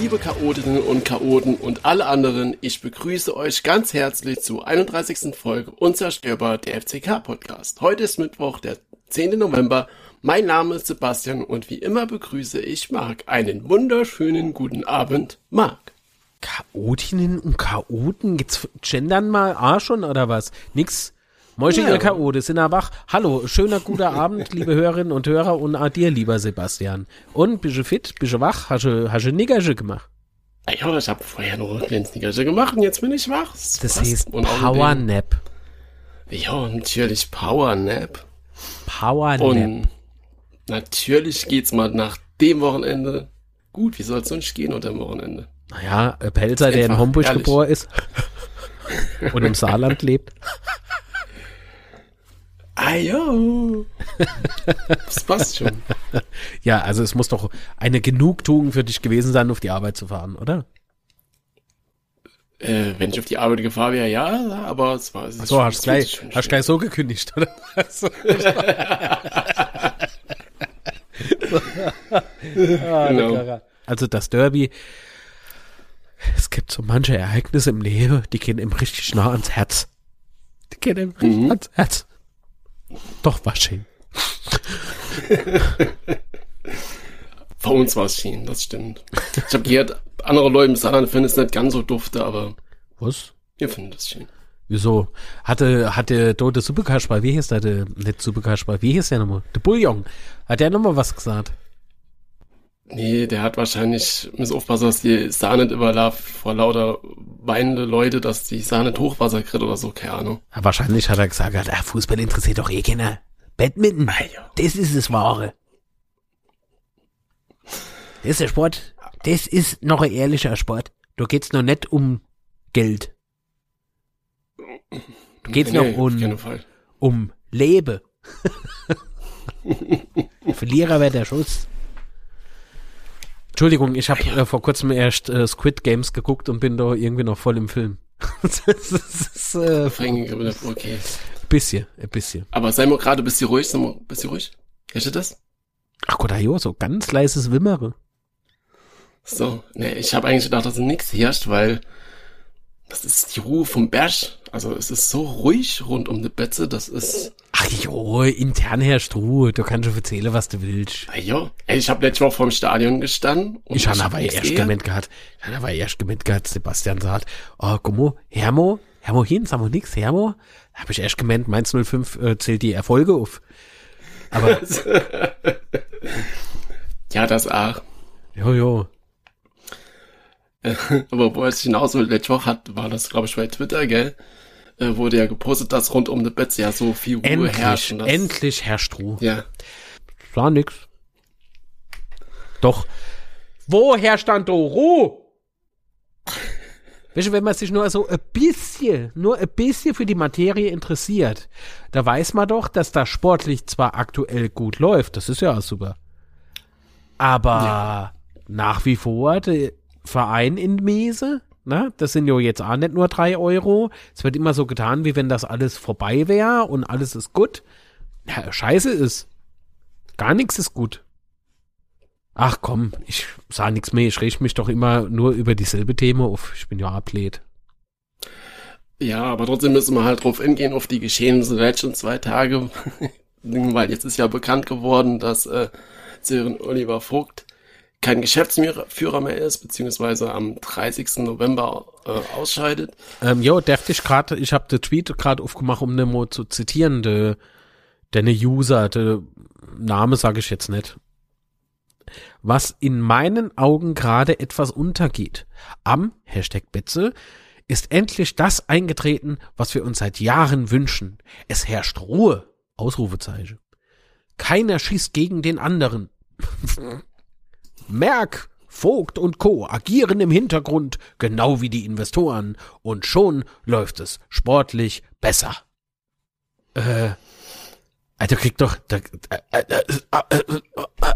Liebe Chaotinnen und Chaoten und alle anderen, ich begrüße euch ganz herzlich zur 31. Folge Unzerstörbar der FCK Podcast. Heute ist Mittwoch, der 10. November. Mein Name ist Sebastian und wie immer begrüße ich Marc. Einen wunderschönen guten Abend, Marc. Chaotinnen und Chaoten? Gibt's gendern mal A schon oder was? Nix. Moische, Ja. ihr Chaote sind da wach. Hallo, schöner guter Abend, liebe Hörerinnen und Hörer und auch dir, lieber Sebastian. Und, bist du fit? Bist du wach? Hast du, hast du Nickersche gemacht? Ja, ich habe vorher noch Snickerchen gemacht und jetzt bin ich wach. Das passt. heißt Und außerdem- Power Nap. Ja, natürlich Power Nap. Power Nap. Und natürlich geht's mal nach dem Wochenende gut. Wie soll es sonst gehen unter dem Wochenende? Naja, Pelzer, der in Homburg geboren ist und im Saarland lebt. Ah ja. Das passt schon. Ja, also es muss doch eine Genugtuung für dich gewesen sein, auf die Arbeit zu fahren, oder? Äh, wenn ich auf die Arbeit gefahren wäre, ja, aber es war. Es ist So, hast du gleich, hast gleich so gekündigt, oder? Also, Genau. Also das Derby, es gibt so manche Ereignisse im Leben, die gehen ihm richtig nah ans Herz. Die gehen ihm richtig Mhm. ans Herz. Doch, war schön. Für uns war es schön, das stimmt. Ich habe gehört, andere Leute im Saarland finden es nicht ganz so dufte, aber Was? wir finden das schön. Wieso? Hatte, hatte Tote Suppekasper, wie hieß der, der, nicht Suppekasper, wie hieß der nochmal? Der Bouillon. Hat der nochmal was gesagt? Nee, der hat wahrscheinlich, muss aufpassen, dass die Sahne nicht überlaufen vor lauter weinende Leute, dass die Sahne Hochwasser kriegt oder so, keine Ahnung. Ja, wahrscheinlich hat er gesagt, ah, Fußball interessiert doch eh keiner. Badminton, Ah, ja. das ist das Wahre. Das ist der Sport. Das ist noch ein ehrlicher Sport. Da geht's noch nicht um Geld. Da geht's Nee, noch um, um Leben. Verlierer wäre der Schuss. Entschuldigung, ich habe äh, vor kurzem erst äh, Squid Games geguckt und bin da irgendwie noch voll im Film. das ist äh, okay. ein bisschen, ein bisschen. Aber sei mal gerade ein bisschen ruhig, sei mal ein bisschen ruhig. Hörst du das? Ach Gott, ajo, so ganz leises Wimmere. So, nee, ich habe eigentlich gedacht, dass nichts herrscht, weil das ist die Ruhe vom Berg. Also es ist so ruhig rund um die Betze, das ist, Ach jo, intern herrscht Ruhe. Du kannst schon erzählen, was du willst. ah ey, ich habe letztes Mal vorm Stadion gestanden. und Ich habe hab aber erst gemeint gehabt, ich habe aber erst gemeint gehabt, Sebastian sagt, oh, guck mal, Hermo, Hermo hin, sagen wir nix, Hermo. Da habe ich erst gemeint, Mainz 05 äh, zählt die Erfolge auf. Aber, Ja, das auch. jo, jo. Aber wo es hinaus will, letzte Woche hat, war das, glaube ich, bei Twitter, gell? Äh, wurde ja gepostet, dass rund um die Betze ja so viel Ruhe herrscht. Endlich, und das- endlich herrscht Ruhe. Ja. War nix. Doch. Woher stand da Ruhe? Weißt du, wenn man sich nur so ein bisschen, nur ein bisschen für die Materie interessiert, da weiß man doch, dass da sportlich zwar aktuell gut läuft, das ist ja auch super. Aber nach wie vor Verein in Miese, ne, das sind ja jetzt auch nicht nur drei Euro. Es wird immer so getan, wie wenn das alles vorbei wäre und alles ist gut. Ja, scheiße ist. Gar nichts ist gut. Ach komm, ich sah nichts mehr. Ich reg mich doch immer nur über dieselbe Themen auf. Ich bin ja Athlet. Ja, aber trotzdem müssen wir halt drauf hingehen, auf die Geschehnisse der letzten zwei Tage. Weil jetzt ist ja bekannt geworden, dass äh, Sören Oliver Vogt kein Geschäftsführer mehr ist, beziehungsweise am 30. November äh, ausscheidet. Ähm, jo, dachte ich gerade, ich habe den Tweet gerade aufgemacht, um mal zu zitieren. De, deine User, der Name sage ich jetzt nicht. Was in meinen Augen gerade etwas untergeht. Am Hashtag Betze ist endlich das eingetreten, was wir uns seit Jahren wünschen. Es herrscht Ruhe. Ausrufezeichen. Keiner schießt gegen den anderen. Merck, Vogt und Co. agieren im Hintergrund, genau wie die Investoren, und schon läuft es sportlich besser. Äh, Alter, krieg doch, da, äh, äh, äh, äh, äh, äh,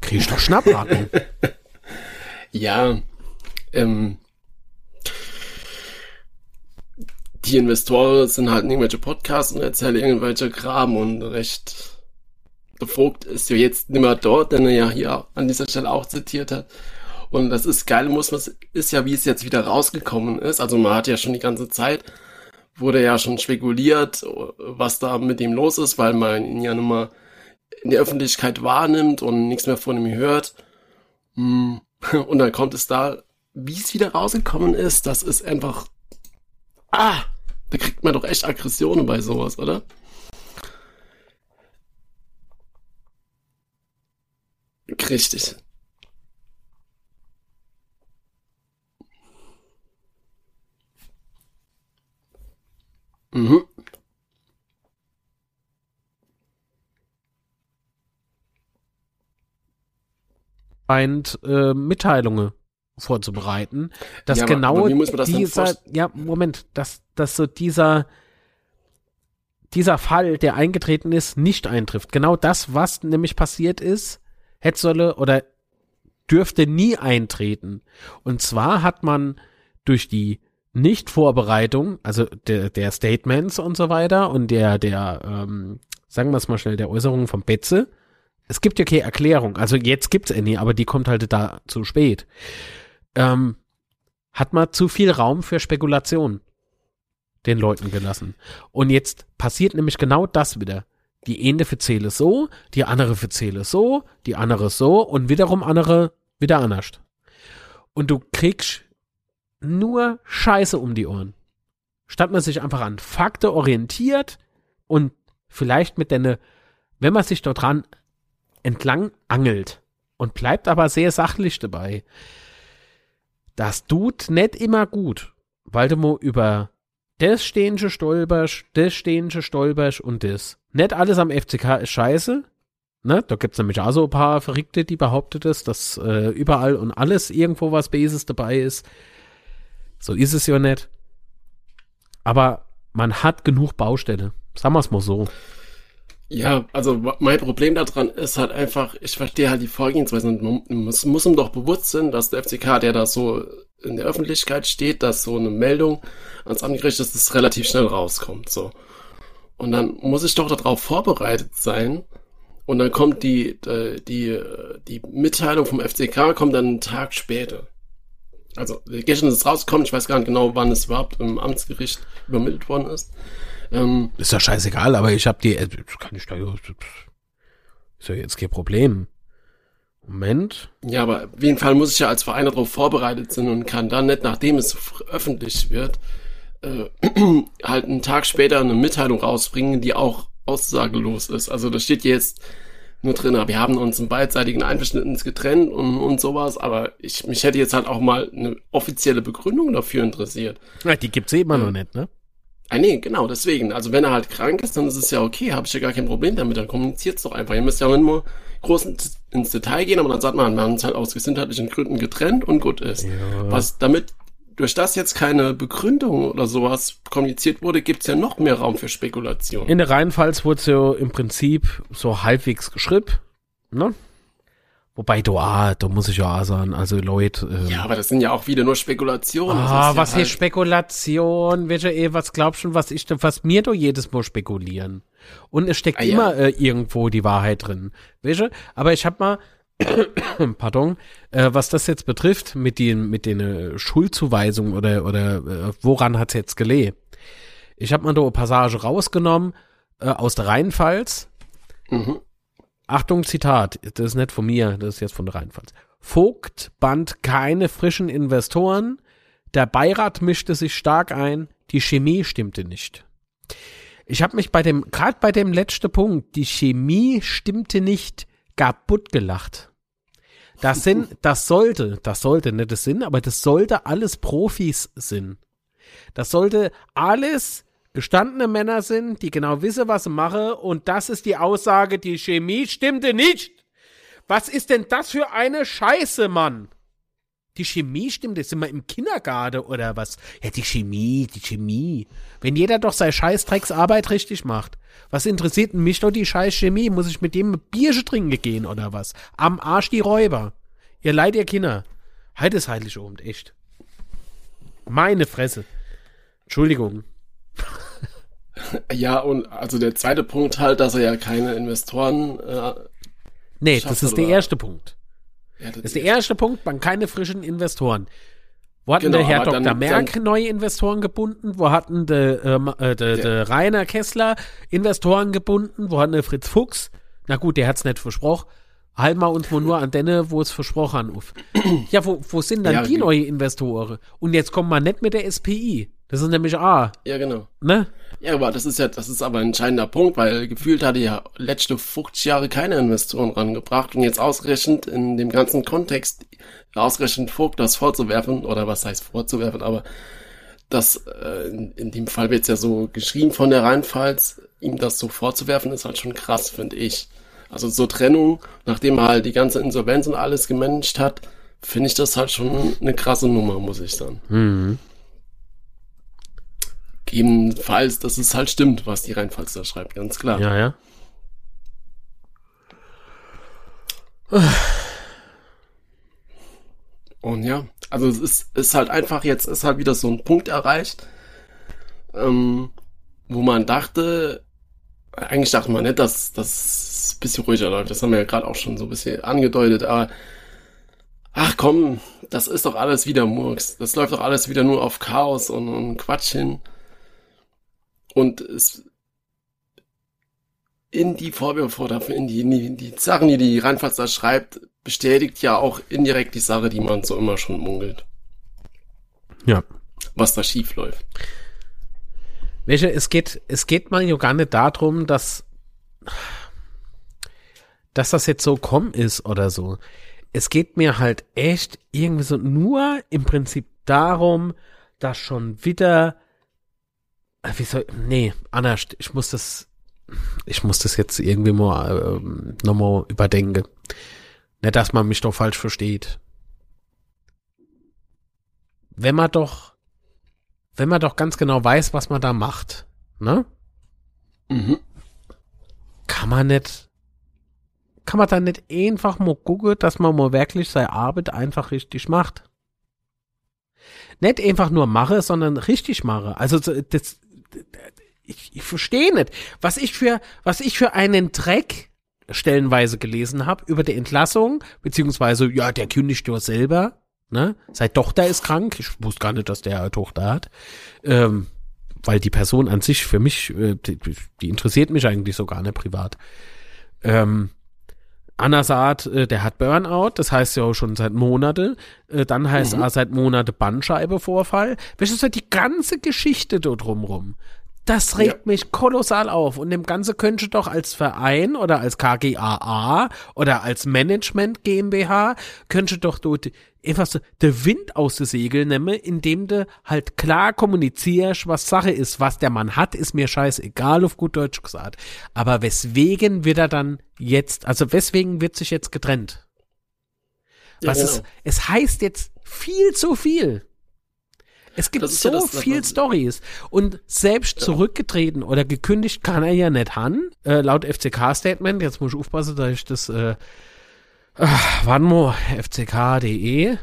krieg ich doch Schnappatmung. Ja, ähm, die Investoren sind halt irgendwelche Podcasts und erzählen irgendwelche Kram und recht. Vogt ist ja jetzt nicht mehr dort, den er ja hier an dieser Stelle auch zitiert hat. Und das ist geil, muss man, ist ja, wie es jetzt wieder rausgekommen ist. Also man hat ja schon die ganze Zeit, wurde ja schon spekuliert, was da mit ihm los ist, weil man ihn ja nun mal in der Öffentlichkeit wahrnimmt und nichts mehr von ihm hört. Hm. Und dann kommt es da, wie es wieder rausgekommen ist, das ist einfach, ah, da kriegt man doch echt Aggressionen bei sowas, oder? Richtig. Mhm. Meint, äh, Mitteilungen vorzubereiten, dass ja, genau aber, aber dieser, ja, Moment, dass, dass so dieser, dieser Fall, der eingetreten ist, nicht eintrifft. Genau das, was nämlich passiert ist, hätte solle oder dürfte nie eintreten. Und zwar hat man durch die Nicht-Vorbereitung, also der, der Statements und so weiter und der, der, ähm, sagen wir es mal schnell, der Äußerungen von Betze, es gibt ja keine Erklärung, also jetzt gibt's eine, aber die kommt halt da zu spät, ähm, hat man zu viel Raum für Spekulation den Leuten gelassen. Und jetzt passiert nämlich genau das wieder. Die eine verzähle so, die andere verzähle so, die andere so und wiederum andere wieder anders. Und du kriegst nur Scheiße um die Ohren. Statt man sich einfach an Fakte orientiert und vielleicht mit deine, wenn man sich dort dran entlang angelt und bleibt aber sehr sachlich dabei, das tut nicht immer gut, weil du mal über das stehenche stolperst, das stehenche stolperst und das. Nicht alles am FCK ist scheiße. Ne? Da gibt's nämlich auch so ein paar Verrückte, die behauptet es, dass äh, überall und alles irgendwo was Bases dabei ist. So ist es ja nicht. Aber man hat genug Baustelle. Sagen wir es mal so. Ja, also mein Problem daran ist halt einfach, ich verstehe halt die Vorgehensweise und man muss, muss ihm doch bewusst sein, dass der FCK, der da so in der Öffentlichkeit steht, dass so eine Meldung ans Amtsgericht ist, das relativ schnell rauskommt, so. Und dann muss ich doch darauf vorbereitet sein. Und dann kommt die, die, die, die Mitteilung vom FCK kommt dann einen Tag später. Also gestern ist es rausgekommen, ich weiß gar nicht genau, wann es überhaupt im Amtsgericht übermittelt worden ist. Ähm, ist ja scheißegal, aber ich habe die, äh, kann ich da, ist ja jetzt kein Problem. Moment. Ja, aber auf jeden Fall muss ich ja als Verein darauf vorbereitet sein und kann dann nicht, nachdem es öffentlich wird, äh, halt einen Tag später eine Mitteilung rausbringen, die auch aussagelos ist. Also da steht jetzt nur drin, wir haben uns im beidseitigen Einverständnis getrennt und, und sowas, aber ich, mich hätte jetzt halt auch mal eine offizielle Begründung dafür interessiert. Ja, die gibt's eh immer äh, noch nicht, ne? Ah, nee, genau, deswegen. Also wenn er halt krank ist, dann ist es ja okay, habe ich ja gar kein Problem damit, dann kommuniziert's doch einfach. Ihr müsst ja auch nur groß ins Detail gehen, aber dann sagt man, wir haben uns halt aus gesundheitlichen Gründen getrennt und gut ist. Ja. Was damit durch das jetzt keine Begründung oder sowas kommuniziert wurde, gibt's ja noch mehr Raum für Spekulation. In der Reihenfalls wurde es ja im Prinzip so halbwegs geschrieben, ne? Wobei, du, ah, da muss ich ja auch sagen, also Leute. Ähm, ja, aber das sind ja auch wieder nur Spekulationen. Ah, was ja halt Spekulation? Welche, ey, was glaubst du, was ich denn, was mir doch jedes Mal spekulieren? Und es steckt ah, immer ja. äh, irgendwo die Wahrheit drin. Welche? Aber ich hab mal, pardon, äh, was das jetzt betrifft, mit den, mit den äh, Schuldzuweisungen oder, oder äh, woran hat's jetzt gelegen? Ich habe mal da eine Passage rausgenommen äh, aus der Rheinpfalz. Mhm. Achtung, Zitat, das ist nicht von mir, das ist jetzt von der Rheinpfalz. Vogt band keine frischen Investoren, der Beirat mischte sich stark ein, die Chemie stimmte nicht. Ich habe mich bei dem, gerade bei dem letzten Punkt, die Chemie stimmte nicht, kaputt gelacht. Das sind, das sollte, das sollte nicht das Sinn, aber das sollte alles Profis sind. Das sollte alles gestandene Männer sind, die genau wissen, was sie machen. Und das ist die Aussage, die Chemie stimmte nicht. Was ist denn das für eine Scheiße, Mann? Die Chemie stimmt, sind wir im Kindergarten oder was? Ja, die Chemie, die Chemie. Wenn jeder doch seine Scheißdrecksarbeit richtig macht. Was interessiert mich doch die scheiß Chemie? Muss ich mit dem Bierchen trinken gehen oder was? Am Arsch die Räuber. Ihr Leid, ihr Kinder. Halt es heilig oben, echt. Meine Fresse. Entschuldigung. Ja, und also der zweite Punkt halt, dass er ja keine Investoren. Äh, nee, das ist der erste Punkt. Ja, das, das ist der erste Punkt, man keine frischen Investoren. Wo hatten Genau, der Herr Dr. dann- Merck dann- neue Investoren gebunden? Wo hatten der, ähm, äh, der, der Rainer Kessler Investoren gebunden? Wo hatten der Fritz Fuchs? Na gut, der hat's nicht versprochen. Halten wir uns mal nur an denne, wo es versprochen hat, auf. Ja, wo, wo sind dann Ja, die die- neue Investoren? Und jetzt kommen wir nicht mit der SPI. Das ist nämlich A, ja, genau. ne? Ja, aber das ist ja, das ist aber ein entscheidender Punkt, weil gefühlt hatte ja letzte 50 Jahre keine Investoren rangebracht und jetzt ausgerechnet in dem ganzen Kontext ausgerechnet Vogt das vorzuwerfen, oder was heißt vorzuwerfen, aber das, äh, in, in dem Fall wird's ja so geschrien von der Rheinpfalz, ihm das so vorzuwerfen, ist halt schon krass, finde ich. Also so Trennung, nachdem er halt die ganze Insolvenz und alles gemanagt hat, finde ich das halt schon eine krasse Nummer, muss ich sagen. Mhm. Gegebenenfalls, dass es halt stimmt, was die Rheinpfalz da schreibt, ganz klar. Ja, ja. Und ja, also es ist, ist halt einfach jetzt, ist halt wieder so ein Punkt erreicht, ähm, wo man dachte, eigentlich dachte man nicht, dass das ein bisschen ruhiger läuft. Das haben wir ja gerade auch schon so ein bisschen angedeutet, aber ach komm, das ist doch alles wieder Murks. Das läuft doch alles wieder nur auf Chaos und, und Quatsch hin. Und es in die Vorwürfe oder in die, in die, in die Sachen, die die Rheinpfalz da schreibt, bestätigt ja auch indirekt die Sache, die man so immer schon munkelt, Ja. was da schief läuft. Welche, es geht, es geht mal ja gar nicht darum, dass, dass das jetzt so komm ist oder so. Es geht mir halt echt irgendwie so nur im Prinzip darum, dass schon wieder, wie soll, nee, anders, ich muss das, ich muss das jetzt irgendwie mal, ähm, nochmal überdenken. Nicht, dass man mich doch falsch versteht. Wenn man doch wenn man doch ganz genau weiß, was man da macht, ne? Mhm. Kann man nicht, kann man da nicht einfach mal gucken, dass man mal wirklich seine Arbeit einfach richtig macht? Nicht einfach nur mache, sondern richtig mache. Also so, das, ich, ich verstehe nicht, was ich für, was ich für einen Dreck stellenweise gelesen habe über die Entlassung, beziehungsweise, ja, der kündigt ja selber, ne? Seine Tochter ist krank. Ich wusste gar nicht, dass der eine Tochter hat. Ähm, weil die Person an sich für mich, äh, die, die interessiert mich eigentlich so gar nicht privat. Ähm, Anna sagt, äh, der hat Burnout, das heißt ja auch schon seit Monate. Äh, dann heißt Mhm. er seit Monate Bandscheibevorfall. Weißt du, so die ganze Geschichte da drumrum. Das regt Ja. mich kolossal auf. Und dem Ganze könnte doch als Verein oder als KGAA oder als Management GmbH könnte doch dort einfach so der Wind aus den Segeln nehmen, indem du halt klar kommunizierst, was Sache ist. Was der Mann hat, ist mir scheißegal, auf gut Deutsch gesagt. Aber weswegen wird er dann jetzt, also weswegen wird sich jetzt getrennt? Ja, Was genau. es, es heißt jetzt viel zu viel. Es gibt so ja das, viel Stories und selbst zurückgetreten oder gekündigt kann er ja nicht han. Äh, laut FCK-Statement, jetzt muss ich aufpassen, dass ich das, äh, ach, wann fck.de.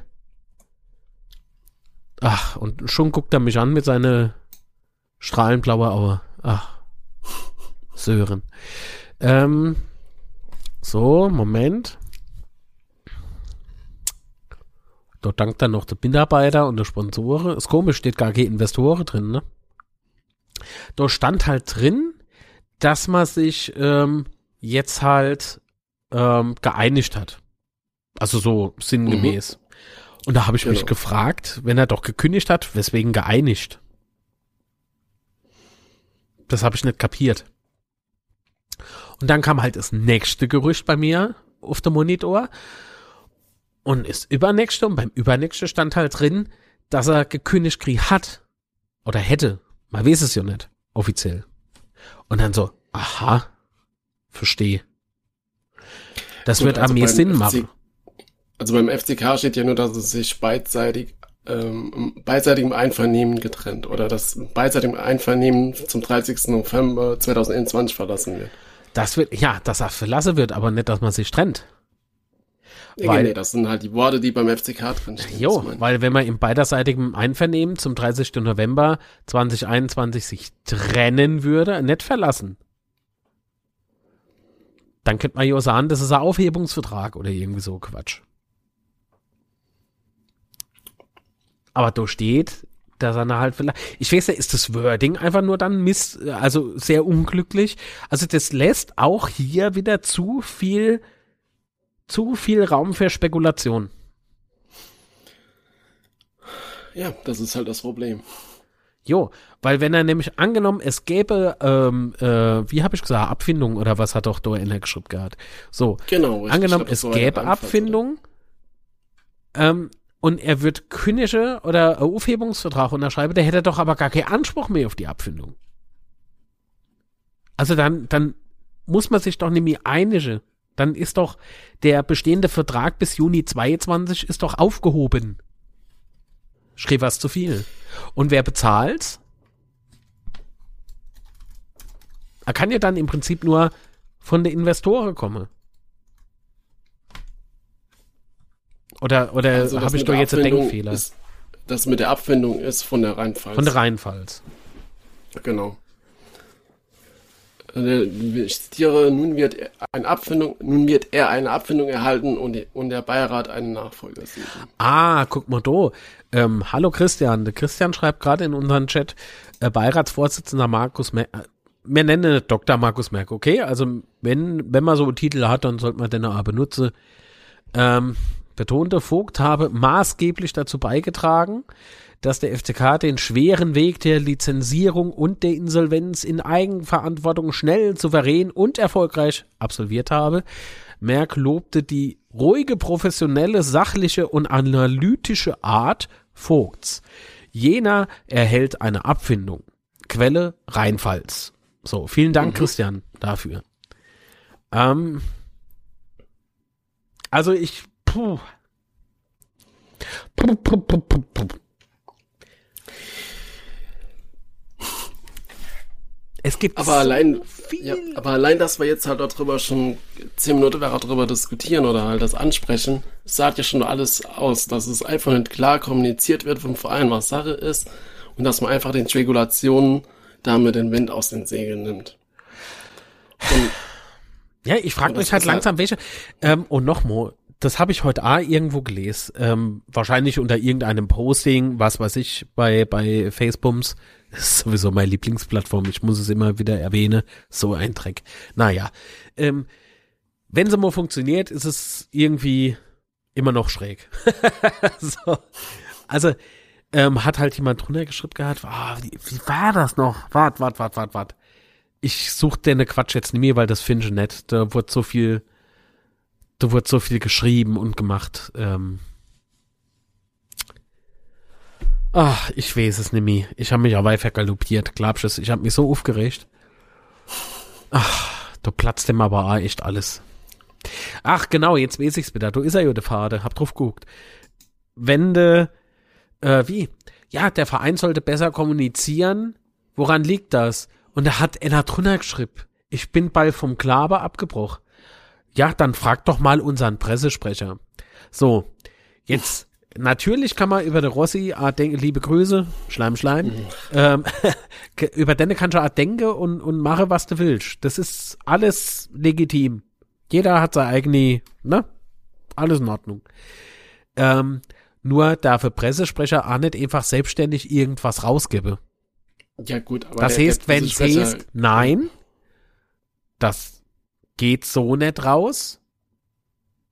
Ach, und schon guckt er mich an mit seiner strahlenblaue Auge. Ach, Sören. Ähm, so, Moment. Dort dankt dann noch der Mitarbeiter und der Sponsoren. Ist komisch, steht gar keine Investoren drin, ne? Dort stand halt drin, dass man sich ähm, jetzt halt ähm, geeinigt hat. Also so sinngemäß. Und da habe ich mich Genau. gefragt, wenn er doch gekündigt hat, weswegen geeinigt? Das habe ich nicht kapiert. Und dann kam halt das nächste Gerücht bei mir auf dem Monitor. Und ist übernächste und beim übernächste stand halt drin, dass er gekündigt gekriegt hat. Oder hätte. Man weiß es ja nicht. Offiziell. Und dann so, aha, verstehe. Das Gut, wird also an mir Sinn machen. Also beim FCK steht ja nur, dass es sich beidseitig, ähm, beidseitigem Einvernehmen getrennt oder dass beidseitigem Einvernehmen zum 30. November 2021 verlassen wird. Das wird, ja, dass er verlassen wird, aber nicht, dass man sich trennt. Genau. Weil, nee, das sind halt die Worte, die beim FCK drinstehen. Jo, weil wenn man im beiderseitigen Einvernehmen zum 30. November 2021 sich trennen würde, nicht verlassen, dann könnte man ja sagen, das ist ein Aufhebungsvertrag oder irgendwie so Quatsch. Aber da steht, dass er halt vielleicht, ich weiß ja, ist das Wording einfach nur dann miss, also sehr unglücklich. Also das lässt auch hier wieder zu viel zu viel Raum für Spekulation. Ja, das ist halt das Problem. Jo, weil wenn er nämlich angenommen, es gäbe, ähm, äh, wie habe ich gesagt, Abfindung oder was hat doch da in der geschrieben gehabt. So, genau, richtig. angenommen, es gäbe Abfindung ähm, und er wird kündige oder Aufhebungsvertrag unterschreiben, der hätte doch aber gar keinen Anspruch mehr auf die Abfindung. Also dann, dann muss man sich doch nämlich einige. Dann ist doch der bestehende Vertrag bis Juni 22 ist doch aufgehoben. Schrieb was zu viel. Und wer bezahlt? Er kann ja dann im Prinzip nur von den Investoren kommen. Oder, oder also habe ich doch jetzt einen Denkfehler? Ist, das mit der Abfindung ist von der Rheinpfalz. Von der Rheinpfalz. Genau. Äh, ich zitiere, nun wird, eine Abfindung, nun wird er eine Abfindung erhalten und, und der Beirat einen Nachfolger suchen. Ah, guck mal da. Ähm, hallo Christian. Christian schreibt gerade in unseren Chat, äh, Beiratsvorsitzender Markus Merck. Äh, wir nennen Dr. Markus Merck, okay? Also wenn, wenn man so einen Titel hat, dann sollte man den auch benutzen. Ähm, betonte Vogt habe maßgeblich dazu beigetragen, dass der FCK den schweren Weg der Lizenzierung und der Insolvenz in Eigenverantwortung schnell, souverän und erfolgreich absolviert habe. Merck lobte die ruhige, professionelle, sachliche und analytische Art Vogts. Jener erhält eine Abfindung. Quelle Rheinpfalz. So, vielen Dank, mhm. Christian, dafür. Ähm, also ich, puh. Puh, puh, puh, puh, puh. Es gibt aber so allein, ja, aber allein, dass wir jetzt halt darüber schon zehn Minuten darüber diskutieren oder halt das ansprechen, sagt ja schon alles aus, dass es einfach nicht klar kommuniziert wird vom Verein, was Sache ist und dass man einfach den Spekulationen damit den Wind aus den Segeln nimmt. Und, ja, ich frage mich halt langsam, welche. Ähm, und nochmal, das habe ich heute A irgendwo gelesen. Ähm, wahrscheinlich unter irgendeinem Posting, was weiß ich, bei, bei Facebooks. Das ist sowieso meine Lieblingsplattform. Ich muss es immer wieder erwähnen. So ein Dreck. Naja. Ähm, wenn sie mal funktioniert, ist es irgendwie immer noch schräg. so. Also, ähm, hat halt jemand drunter geschrieben gehabt, oh, wie, wie war das noch? Wart, wart, wart, wart, wart. Ich such den Quatsch jetzt nicht mehr, weil das finde ich nett. Da wurde so viel, da wurde so viel geschrieben und gemacht. Ähm, Ach, ich weiß es nicht mehr. Ich habe mich aber vergaloppiert, glaubst du? Ich habe mich so aufgeregt. Ach, da platzt dem aber auch echt alles. Ach, genau, jetzt weiß ich's wieder. Du ist er ja der Vater. Hab drauf geguckt. Wenn äh, wie? Ja, der Verein sollte besser kommunizieren. Woran liegt das? Und da hat einer drunter geschrieben. Ich bin bald vom Klaber abgebrochen. Ja, dann frag doch mal unseren Pressesprecher. So, jetzt Natürlich kann man über der Rossi, ah, denk, liebe Grüße, Schleim, Schleim, mhm. ähm, über den kannst du auch denken und, und mache, was du willst. Das ist alles legitim. Jeder hat seine eigene, ne? Alles in Ordnung. Ähm, nur darf der Pressesprecher auch nicht einfach selbstständig irgendwas rausgeben. Ja, gut, aber. Das der, heißt, wenn es heißt, nein, das geht so nicht raus.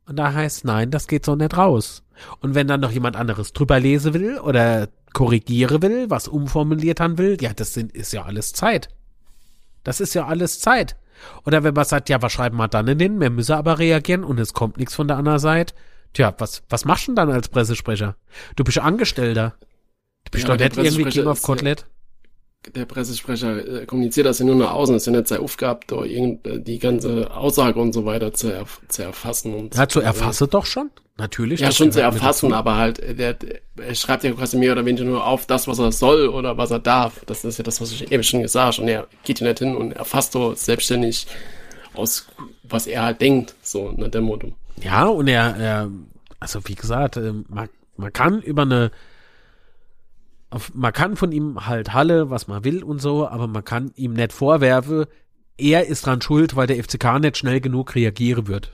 Und da heißt, nein, das geht so nicht raus. Und wenn dann noch jemand anderes drüber lesen will oder korrigiere will, was umformuliert haben will, ja, das sind, ist ja alles Zeit. Das ist ja alles Zeit. Oder wenn man sagt, ja, was schreiben wir dann hin? Wir müssen aber reagieren und es kommt nichts von der anderen Seite. Tja, was, was machst du denn dann als Pressesprecher? Du bist Angestellter. Du bist ja, doch nicht irgendwie Game of Kotelett der Pressesprecher äh, kommuniziert das ja nur nach außen, das ist ja nicht seine Aufgabe, da irgend, äh, die ganze Aussage und so weiter zu, erf zu erfassen. Und ja, zu erfassen äh, doch schon, natürlich. Ja, schon zu erfassen, aber halt, äh, der, der, er schreibt ja quasi mehr oder weniger nur auf das, was er soll oder was er darf. Das ist ja das, was ich eben schon gesagt habe. Und er geht ja nicht hin und erfasst so selbstständig aus, was er halt denkt, so nach dem Motto. Ja, und er, er also wie gesagt, man, man kann über eine man kann von ihm halt Halle, was man will und so, aber man kann ihm nicht vorwerfen, er ist dran schuld, weil der FCK nicht schnell genug reagieren wird.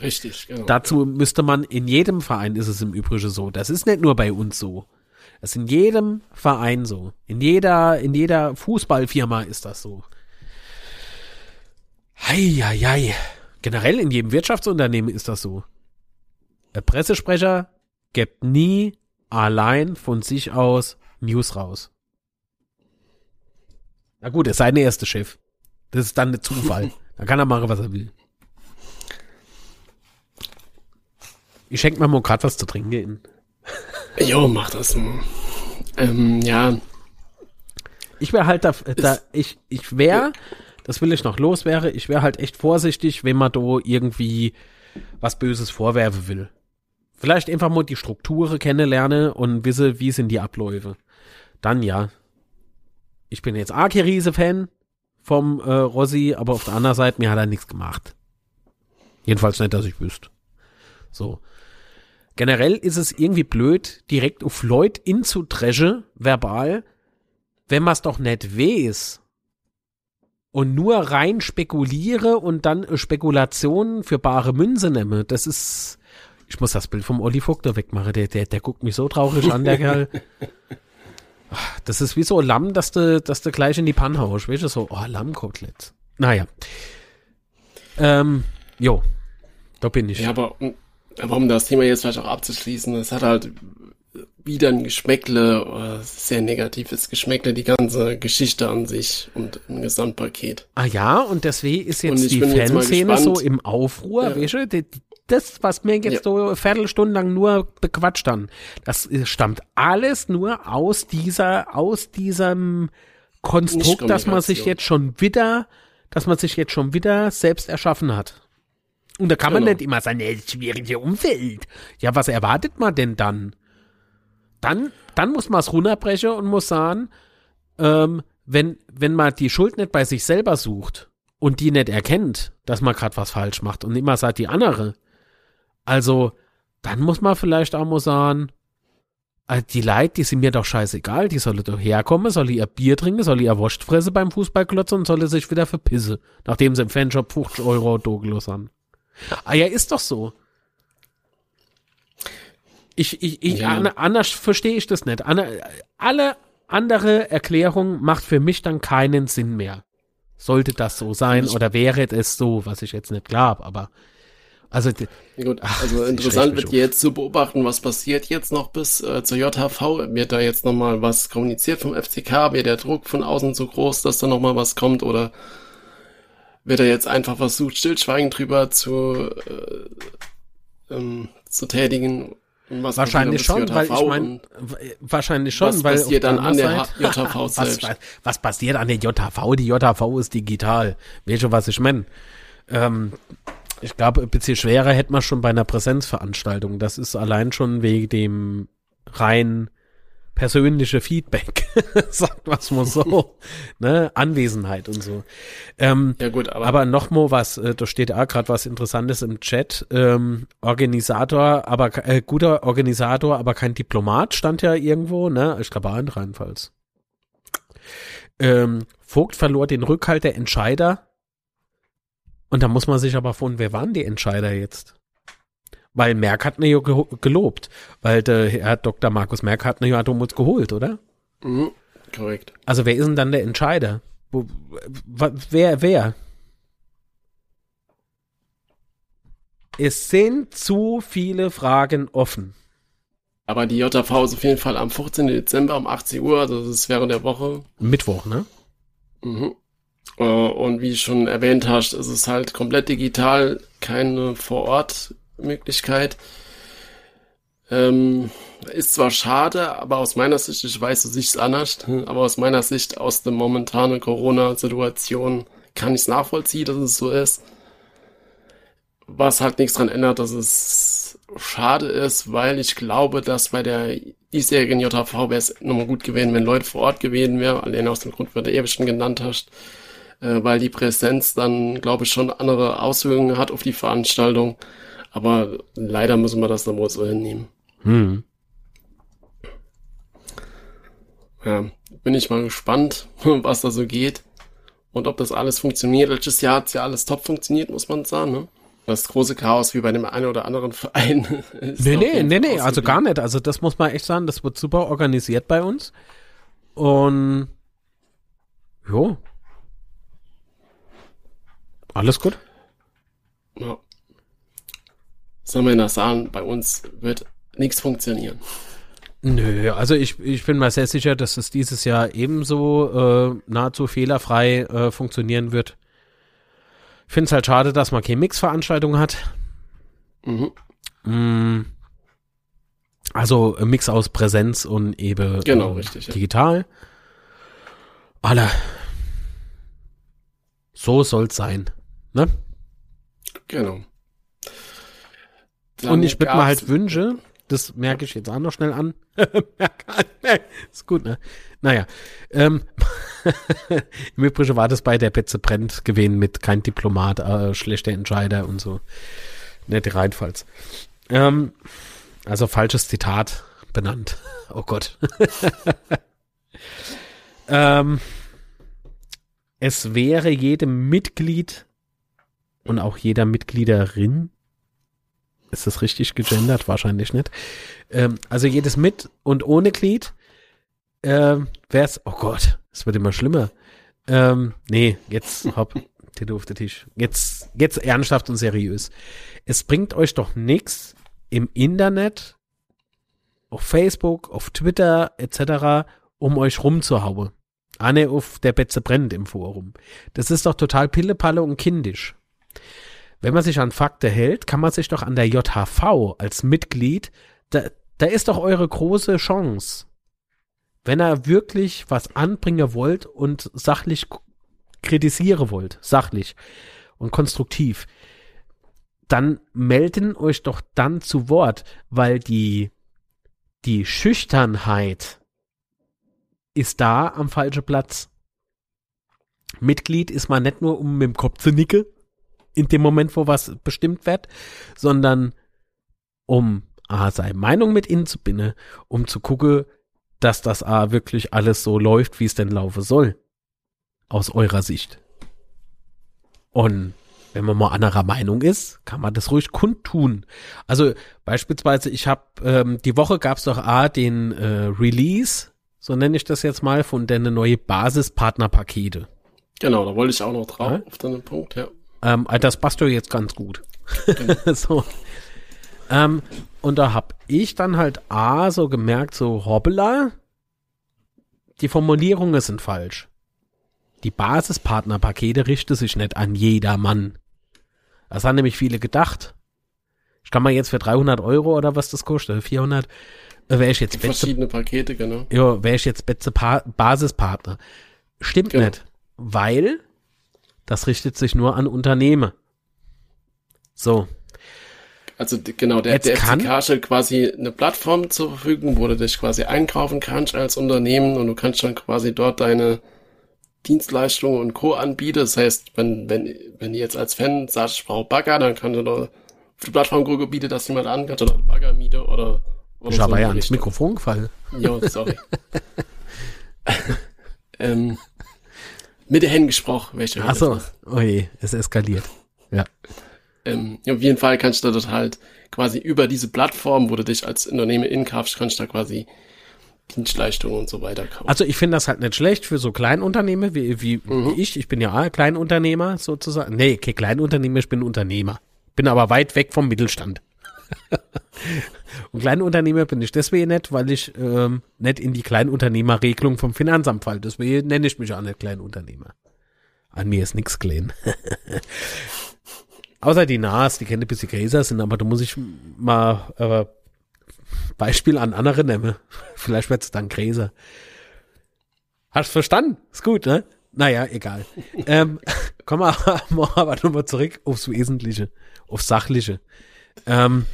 Richtig, genau. Dazu müsste man, in jedem Verein ist es im Übrigen so. Das ist nicht nur bei uns so. Das ist in jedem Verein so. In jeder, in jeder Fußballfirma ist das so. Heieiei. Generell in jedem Wirtschaftsunternehmen ist das so. Der Pressesprecher gibt nie allein von sich aus News raus. Na gut, er ist sein erster Chef. Das ist dann ein Zufall. da kann er machen, was er will. Ich schenke mir mal gerade was zu trinken in. Jo, mach das. Ähm, ja. Ich wäre halt da, da ich, ich wäre, das will ich noch los wäre, ich wäre halt echt vorsichtig, wenn man da irgendwie was Böses vorwerfen will. Vielleicht einfach mal die Strukturen kennenlernen und wisse, wie sind die Abläufe. Dann ja. Ich bin jetzt arke Riese-Fan vom äh, Rossi, aber auf der anderen Seite, mir hat er nichts gemacht. Jedenfalls nicht, dass ich wüsste. So. Generell ist es irgendwie blöd, direkt auf Leute inzudresche, verbal, wenn man es doch nicht weiß. Und nur rein spekuliere und dann Spekulationen für bare Münze nehme. Das ist, ich muss das Bild vom Olli Vogt da wegmachen. Der, der, der guckt mich so traurig an, der Kerl. Das ist wie so Lamm, dass du, dass du gleich in die Panne haust. Weißt du, so, oh, Lammkotelett. Naja. Ähm, jo. Da bin ich. Ja, aber aber um das Thema jetzt vielleicht auch abzuschließen, es hat halt wieder ein Geschmäckle, äh, sehr negatives Geschmäckle, die ganze Geschichte an sich und ein Gesamtpaket. Ah ja, und deswegen ist jetzt die Fanszene so im Aufruhr, ja. weißt du, das, was mir jetzt ja. so eine Viertelstunde lang nur bequatscht haben, das stammt alles nur aus dieser, aus diesem Konstrukt, dass man sich jetzt schon wieder, dass man sich jetzt schon wieder selbst erschaffen hat. Und da kann man genau. nicht immer sagen, nee, schwierige Umfeld. Ja, was erwartet man denn dann? Dann, dann muss man es runterbrechen und muss sagen, ähm, wenn, wenn man die Schuld nicht bei sich selber sucht und die nicht erkennt, dass man gerade was falsch macht und immer sagt die andere, also dann muss man vielleicht auch mal sagen, äh, die Leute, die sind mir doch scheißegal, die sollen doch herkommen, sollen ihr Bier trinken, sollen ihr Wurst fressen beim Fußballklotz und sollen sich wieder verpissen, nachdem sie im Fanshop 50 Euro Dogelos haben. Ah ja, ist doch so. Ich, ich, ich, ja. anders verstehe ich das nicht. alle andere Erklärung macht für mich dann keinen Sinn mehr. Sollte das so sein ich, oder wäre es so, was ich jetzt nicht glaube, aber also, gut, ach, also interessant wird jetzt zu beobachten, was passiert jetzt noch bis äh, zur JHV. Wird da jetzt nochmal was kommuniziert vom FCK? Wird der Druck von außen so groß, dass da nochmal was kommt? Oder wird er jetzt einfach versucht, stillschweigend drüber zu, äh, ähm, zu tätigen. wahrscheinlich schon, weil ich meine, wahrscheinlich schon, was weil passiert dann an der JHV selbst? Was, was, passiert an der JHV? Die JHV ist digital. Weißt du, was ich meine? Ähm, ich glaube, ein bisschen schwerer hätte man schon bei einer Präsenzveranstaltung. Das ist allein schon wegen dem rein persönliche Feedback, sagt was mal so, ne, Anwesenheit und so. Ähm, ja gut, aber, aber noch mal was, äh, da steht auch gerade was Interessantes im Chat. Ähm, Organisator, aber äh, guter Organisator, aber kein Diplomat stand ja irgendwo, ne? Ich glaube in Rheinpfalz. Ähm, Vogt verlor den Rückhalt der Entscheider. Und da muss man sich aber von, wer waren die Entscheider jetzt? Weil Merck hat mir ja gelobt. Weil der Herr Dr. Markus Merck hat mir ja damals geholt, oder? Mhm, korrekt. Also wer ist denn dann der Entscheider? Wo, wer, wer? Es sind zu viele Fragen offen. Aber die JV ist auf jeden Fall am 14. Dezember um 18 Uhr, also das ist während der Woche. Mittwoch, ne? Mhm. Äh, und wie schon erwähnt hast, ist es halt komplett digital, keine vor Ort Möglichkeit. Ähm, ist zwar schade, aber aus meiner Sicht, ich weiß, du siehst es anders, aber aus meiner Sicht, aus der momentanen Corona-Situation, kann ich es nachvollziehen, dass es so ist. Was halt nichts daran ändert, dass es schade ist, weil ich glaube, dass bei der diesjährigen JHV wäre es nochmal gut gewesen, wenn Leute vor Ort gewesen wären, allein aus dem Grund, was du eben schon genannt hast, äh, weil die Präsenz dann, glaube ich, schon andere Auswirkungen hat auf die Veranstaltung. Aber leider müssen wir das dann wohl so hinnehmen. Hm. Ja, bin ich mal gespannt, was da so geht. Und ob das alles funktioniert. Letztes Jahr hat's ja alles top funktioniert, muss man sagen. Ne? das große Chaos wie bei dem einen oder anderen Verein. nee, nee, nee, nee, also gar nicht. Also das muss man echt sagen, das wird super organisiert bei uns. Und jo. Alles gut. Ja. Sollen wir nach sagen, bei uns wird nichts funktionieren. Nö, also ich, ich bin mir sehr sicher, dass es dieses Jahr ebenso äh, nahezu fehlerfrei äh, funktionieren wird. Ich finde es halt schade, dass man keine Mix-Veranstaltung hat. Mhm. Mm. Also ein Mix aus Präsenz und eben genau, äh, richtig, digital. Alle. So soll's sein. Ne? Genau. Dann und ich mit mir halt wünsche, das merke ich jetzt auch noch schnell an. ist gut, ne? Naja. Ähm, Im Übrigen war das bei der Betze brennt gewesen mit kein Diplomat, äh, schlechter Entscheider und so. Nette Reinfalls. Ähm, also falsches Zitat benannt. Oh Gott. ähm, es wäre jedem Mitglied und auch jeder Mitgliederin ist das richtig gegendert? Wahrscheinlich nicht. Ähm, also jedes mit und ohne Glied ähm, wäre es, oh Gott, es wird immer schlimmer. Ähm, nee, jetzt hopp, Titel auf den Tisch. Jetzt, jetzt ernsthaft und seriös. Es bringt euch doch nichts im Internet, auf Facebook, auf Twitter etc., um euch rumzuhauen. Anne auf der Betze brennt im Forum. Das ist doch total Pillepalle und kindisch. Wenn man sich an Fakte hält, kann man sich doch an der JHV als Mitglied, da, da ist doch eure große Chance. Wenn ihr wirklich was anbringen wollt und sachlich kritisieren wollt, sachlich und konstruktiv, dann melden euch doch dann zu Wort, weil die, die Schüchternheit ist da am falschen Platz. Mitglied ist man nicht nur, um mit dem Kopf zu nicken, in dem Moment, wo was bestimmt wird, sondern um A, seine Meinung mit ihnen zu binden, um zu gucken, dass das A wirklich alles so läuft, wie es denn laufen soll. Aus eurer Sicht. Und wenn man mal anderer Meinung ist, kann man das ruhig kundtun. Also beispielsweise, ich habe ähm, die Woche gab es doch A den äh, Release, so nenne ich das jetzt mal, von der neue Basispartnerpakete. Genau, da wollte ich auch noch drauf ja? auf den Punkt, ja. Ähm, äh, das passt doch jetzt ganz gut. So. Ähm, und da hab ich dann halt A so gemerkt, so hoppla, die Formulierungen sind falsch. Die Basispartnerpakete richten sich nicht an jedermann. Das haben nämlich viele gedacht. Ich kann mal jetzt für 300 Euro oder was das kostet, 400, äh, wäre ich jetzt beste, Verschiedene Pakete, genau. Ja, wäre ich jetzt pa Basispartner. Stimmt genau. nicht, weil das richtet sich nur an Unternehmen. So. Also genau, der, der FCK stellt quasi eine Plattform zur Verfügung, wo du dich quasi einkaufen kannst als Unternehmen und du kannst dann quasi dort deine Dienstleistungen und Co. anbieten. Das heißt, wenn, wenn, wenn ihr jetzt als Fan sagst, ich brauche Bagger, dann kann du da auf die Plattform gucken, bietet das jemand an, kannst du dort Bagger mieten oder, oder Ich habe ja ans Mikrofon gefallen. Jo, sorry. ähm, mit den Händen gesprochen, welche Ach so, oh je, es eskaliert. Ja. Ähm, auf jeden Fall kannst du dort halt quasi über diese Plattform, wo du dich als Unternehmen inkaufst, kannst du da quasi Dienstleistungen und so weiter kaufen. Also ich finde das halt nicht schlecht für so Kleinunternehmen wie, wie, mhm. wie ich. Ich bin ja auch Kleinunternehmer sozusagen. Nee, kein Kleinunternehmer, ich bin Unternehmer. Bin aber weit weg vom Mittelstand. und Kleinunternehmer bin ich deswegen nicht, weil ich ähm, nicht in die Kleinunternehmerregelung vom Finanzamt falle. Deswegen nenne ich mich auch nicht Kleinunternehmer. An mir ist nichts klein. Außer die Nas, die keine bisschen Gräser sind, aber da muss ich mal äh, Beispiel an andere nehmen. Vielleicht wird es dann Gräser. Hast du verstanden? Ist gut, ne? Naja, egal. ähm, kommen wir aber nochmal zurück aufs Wesentliche, aufs Sachliche. Ähm,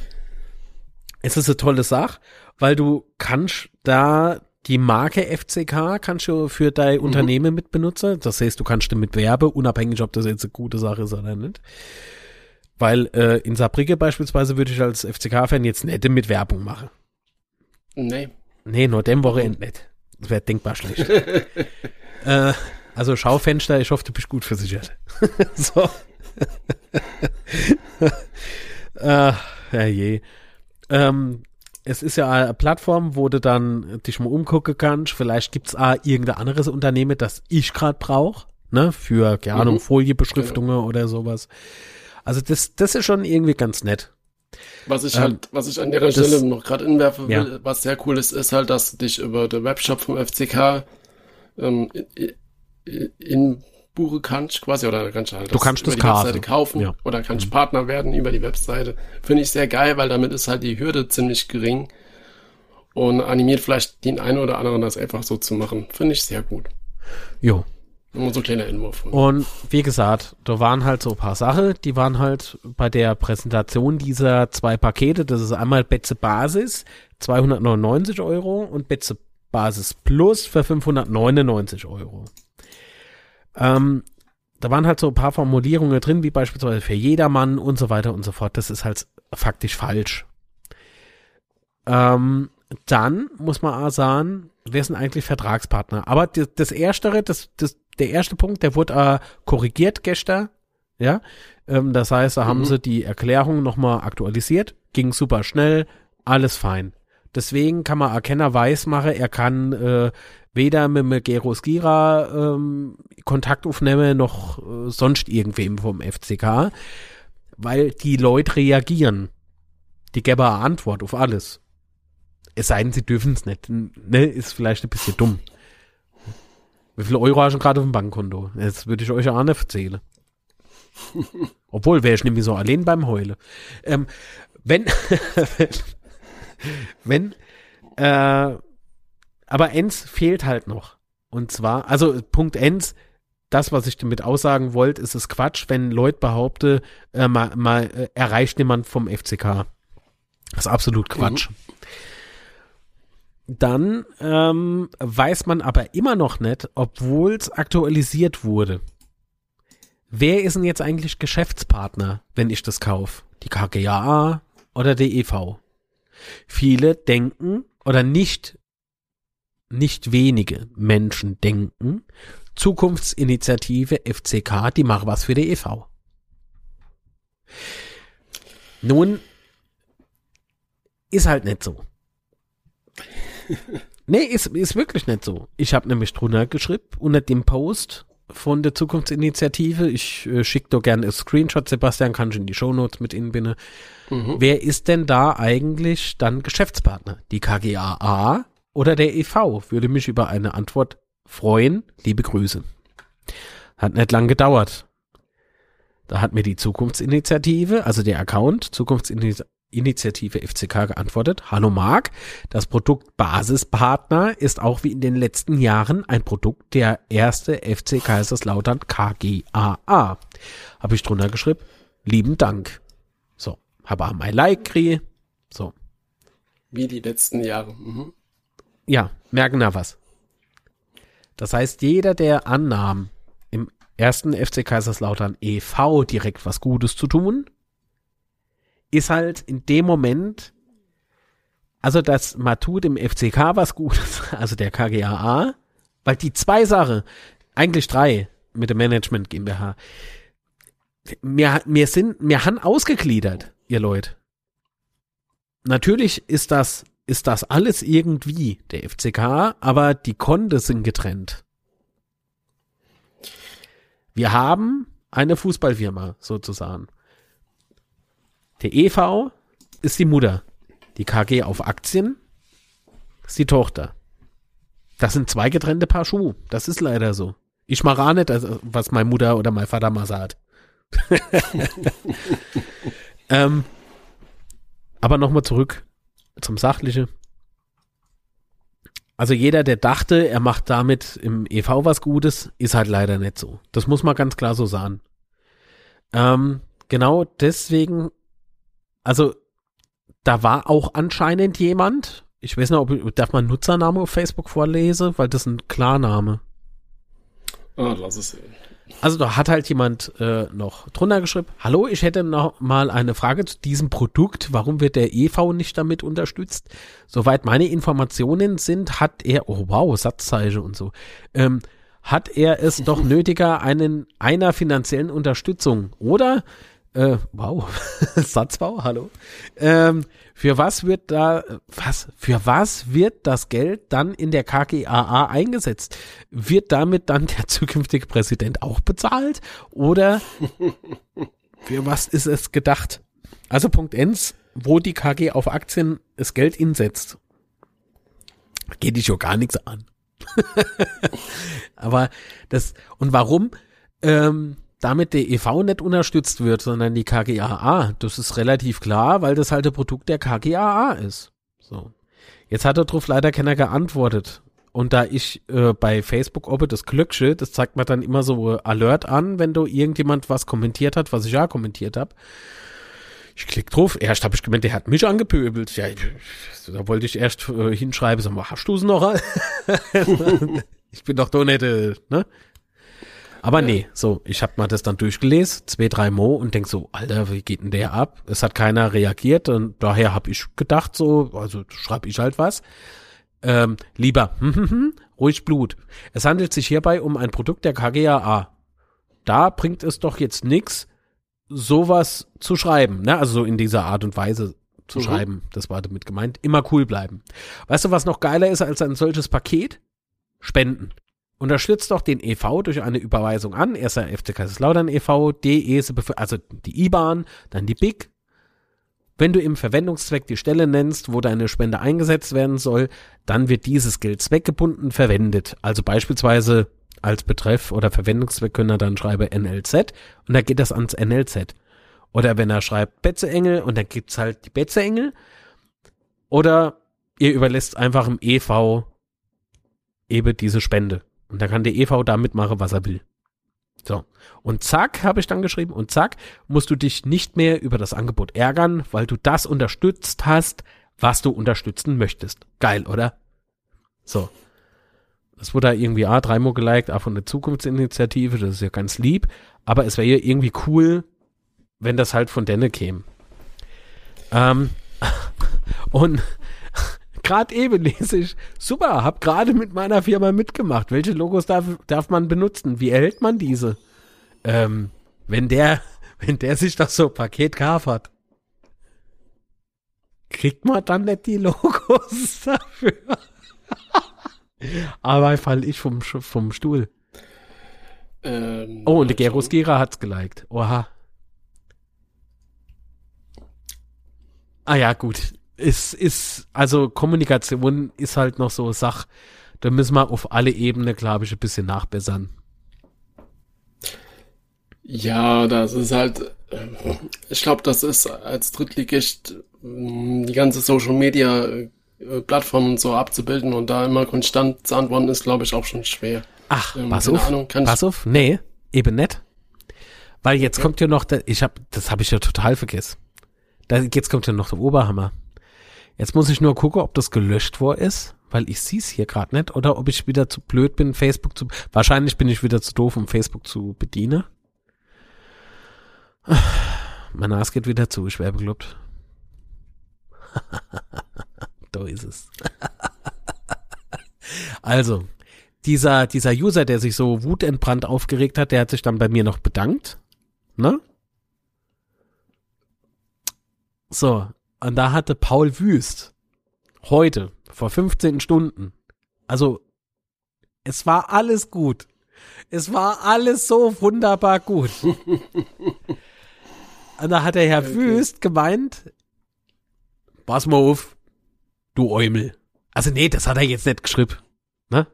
es ist eine tolle Sache, weil du kannst da die Marke FCK kannst du für dein mhm. Unternehmen mit benutzen. Das heißt, du kannst damit werben, unabhängig, ob das jetzt eine gute Sache ist oder nicht. Weil äh, in Saarbrücke beispielsweise würde ich als FCK-Fan jetzt nicht mit Werbung machen. Nee. Nee, nur dem Wochenende nicht. Das wäre denkbar schlecht. äh, also Schaufenster, ich hoffe, du bist gut versichert. so. Äh, herrje. Ähm, es ist ja eine Plattform, wo du dann dich mal umgucken kannst. Vielleicht gibt's auch irgendein anderes Unternehmen, das ich gerade brauche, ne, für, keine Ahnung, Mhm. Foliebeschriftungen oder sowas. Also das, das ist schon irgendwie ganz nett. Was ich Ähm, halt, was ich an der das- Stelle noch gerade inwerfen will, Ja. was sehr cool ist, ist halt, dass du dich über den Webshop vom FCK ähm, in, in buchen kannst, quasi, oder kannst du halt Du kannst über das die kaufen. Webseite kaufen Ja. Mhm. oder kannst Partner werden über die Webseite. Finde ich sehr geil, weil damit ist halt die Hürde ziemlich gering und animiert vielleicht den einen oder anderen, das einfach so zu machen. Finde ich sehr gut. Jo. Nur so ein kleiner von- Und wie gesagt, da waren halt so ein paar Sachen, die waren halt bei der Präsentation dieser zwei Pakete, das ist einmal Betze Basis, 299 Euro und Betze Basis Plus für 599 Euro. Ähm, da waren halt so ein paar Formulierungen drin, wie beispielsweise für jedermann und so weiter und so fort. Das ist halt faktisch falsch. Ähm, dann muss man auch sagen, wer sind eigentlich Vertragspartner? Aber das, das Erstere, das, das, der erste Punkt, der wurde äh, korrigiert gestern. Ja, ähm, das heißt, da haben Mhm. sie die Erklärung nochmal aktualisiert, ging super schnell, alles fein. Deswegen kann man Erkenner weiß machen, er kann äh, weder mit dem Geros Gira ähm, Kontakt aufnehmen, noch äh, sonst irgendwem vom FCK, weil die Leute reagieren. Die geben eine Antwort auf alles. Es sei denn, sie dürfen es nicht. Ne, ist vielleicht ein bisschen dumm. Wie viele Euro hast du gerade auf dem Bankkonto? Jetzt würde ich euch auch nicht erzählen. Obwohl, wäre ich nämlich so allein beim Heule. Ähm, wenn, wenn, äh, aber Ens fehlt halt noch. Und zwar, also Punkt Ens, das, was ich damit aussagen wollte, ist es Quatsch, wenn Leute behaupten, äh, mal, mal äh, erreicht jemand vom FCK. Das ist absolut Quatsch. Dann ähm, weiß man aber immer noch nicht, obwohl es aktualisiert wurde. Wer ist denn jetzt eigentlich Geschäftspartner, wenn ich das kaufe? Die KGAA oder der EV? Viele denken oder nicht, nicht wenige Menschen denken, Zukunftsinitiative FCK, die macht was für die EV. Nun ist halt nicht so. nee, ist, ist wirklich nicht so. Ich habe nämlich drunter geschrieben, unter dem Post von der Zukunftsinitiative, ich äh, schicke doch gerne einen Screenshot, Sebastian, kann ich in die Shownotes mit inbinden. Mhm. Wer ist denn da eigentlich dann Geschäftspartner? Die KGAA oder der EV? Würde mich über eine Antwort freuen. Liebe Grüße. Hat nicht lang gedauert. Da hat mir die Zukunftsinitiative, also der Account, Zukunftsinitiative FCK geantwortet. Hallo Marc, das Produkt Basispartner ist auch wie in den letzten Jahren ein Produkt der erste FC Kaiserslautern KGAA. Habe ich drunter geschrieben. Lieben Dank. So, habe auch mein Like gekriegt. So, Wie die letzten Jahre. Mhm. Ja, merken da was. Das heißt, jeder, der annahm, im ersten FC Kaiserslautern e.V. direkt was Gutes zu tun, ist halt in dem Moment, also das man tut im FCK was Gutes, also der KGAA, weil die zwei Sachen, eigentlich drei mit dem Management GmbH, wir, wir sind, wir haben ausgegliedert, ihr Leute. Natürlich ist das, ist das alles irgendwie der FCK, aber die Konte sind getrennt. Wir haben eine Fußballfirma sozusagen. Der EV ist die Mutter. Die KG auf Aktien ist die Tochter. Das sind zwei getrennte Paar Schuhe. Das ist leider so. Ich mache auch nicht, was meine Mutter oder mein Vater mal sagt. ähm, aber nochmal zurück zum Sachliche. Also jeder, der dachte, er macht damit im EV was Gutes, ist halt leider nicht so. Das muss man ganz klar so sagen. Ähm, genau deswegen, also da war auch anscheinend jemand, ich weiß nicht, ob darf man Nutzername auf Facebook vorlesen, weil das ist ein Klarname. Ah, lass es sehen. Also da hat halt jemand äh, noch drunter geschrieben, hallo, ich hätte noch mal eine Frage zu diesem Produkt, warum wird der EV nicht damit unterstützt? Soweit meine Informationen sind, hat er, oh wow, Satzzeichen und so, ähm, hat er es doch nötiger einen einer finanziellen Unterstützung oder äh, wow, Satzbau, hallo. Ähm, für was wird da, was, für was wird das Geld dann in der KGAA eingesetzt? Wird damit dann der zukünftige Präsident auch bezahlt? Oder für was ist es gedacht? Also Punkt 1, wo die KG auf Aktien das Geld insetzt. Geht dich ja gar nichts an. Aber das, und warum ähm, damit der EV nicht unterstützt wird, sondern die KGAA, das ist relativ klar, weil das halt ein Produkt der KGAA ist. So. Jetzt hat er darauf leider keiner geantwortet. Und da ich äh, bei Facebook oppe das Glöckchen, das zeigt mir dann immer so Alert an, wenn du irgendjemand was kommentiert hat, was ich ja kommentiert habe. Ich klick drauf, erst habe ich gemeint, der hat mich angepöbelt. Ja, da wollte ich erst äh, hinschreiben, sag mal, hast du es noch? ich bin doch nicht, äh, ne? Aber nee, so, ich habe mal das dann durchgelesen, zwei, drei Mo und denk so, Alter, wie geht denn der ab? Es hat keiner reagiert und daher habe ich gedacht so, also schreibe ich halt was. Ähm, lieber, hm, hm, hm, ruhig Blut. Es handelt sich hierbei um ein Produkt der KGAA. Da bringt es doch jetzt nix, sowas zu schreiben, ne? Also so in dieser Art und Weise zu mhm. schreiben. Das war damit gemeint. Immer cool bleiben. Weißt du, was noch geiler ist als ein solches Paket? Spenden. Unterstützt doch den EV durch eine Überweisung an. Erster FC Kaiserslautern e.V., DE, also die IBAN, dann die BIC. Wenn du im Verwendungszweck die Stelle nennst, wo deine Spende eingesetzt werden soll, dann wird dieses Geld zweckgebunden verwendet. Also beispielsweise als Betreff oder Verwendungszweck können er dann schreiben NLZ und dann geht das ans NLZ. Oder wenn er schreibt Betzeengel und dann gibt's halt die Betzeengel. Oder ihr überlässt einfach im EV eben diese Spende. Und dann kann der EV da mitmachen, was er will. So. Und zack, habe ich dann geschrieben, und zack, musst du dich nicht mehr über das Angebot ärgern, weil du das unterstützt hast, was du unterstützen möchtest. Geil, oder? So. Das wurde da irgendwie A, dreimal geliked, A von der Zukunftsinitiative, das ist ja ganz lieb, aber es wäre ja irgendwie cool, wenn das halt von denen käme. Ähm, und gerade eben lese ich, super, hab gerade mit meiner Firma mitgemacht. Welche Logos darf, darf man benutzen? Wie erhält man diese? Ähm, wenn der, wenn der sich das so Paket kafert, kriegt man dann nicht die Logos dafür. Aber fall ich vom, vom Stuhl. Ähm, oh, und der Geros Gera hat's geliked. Oha. Ah ja, gut es ist, also Kommunikation ist halt noch so Sach, da müssen wir auf alle Ebenen, glaube ich, ein bisschen nachbessern. Ja, das ist halt, äh, ich glaube, das ist als Drittligist die ganze Social Media äh, Plattform so abzubilden und da immer konstant zu antworten, ist, glaube ich, auch schon schwer. Ach, ähm, pass auf, Ahnung, pass auf, nee, eben nicht. Weil jetzt ja. kommt ja noch, der, ich hab, das habe ich ja total vergessen. Da, jetzt kommt ja noch der Oberhammer. Jetzt muss ich nur gucken, ob das gelöscht worden ist, weil ich sehe es hier gerade nicht, oder ob ich wieder zu blöd bin, Facebook zu. Wahrscheinlich bin ich wieder zu doof, um Facebook zu bedienen. Mein Nas geht wieder zu, ich wäre beglückt. da ist es. also, dieser, dieser User, der sich so wutentbrannt aufgeregt hat, der hat sich dann bei mir noch bedankt. Ne? So, und da hatte Paul Wüst heute, vor 15 Stunden, also es war alles gut. Es war alles so wunderbar gut. Und da hat der Herr okay. Wüst gemeint, pass mal auf, du Eumel. Also nee, das hat er jetzt nicht geschrieben. Ne?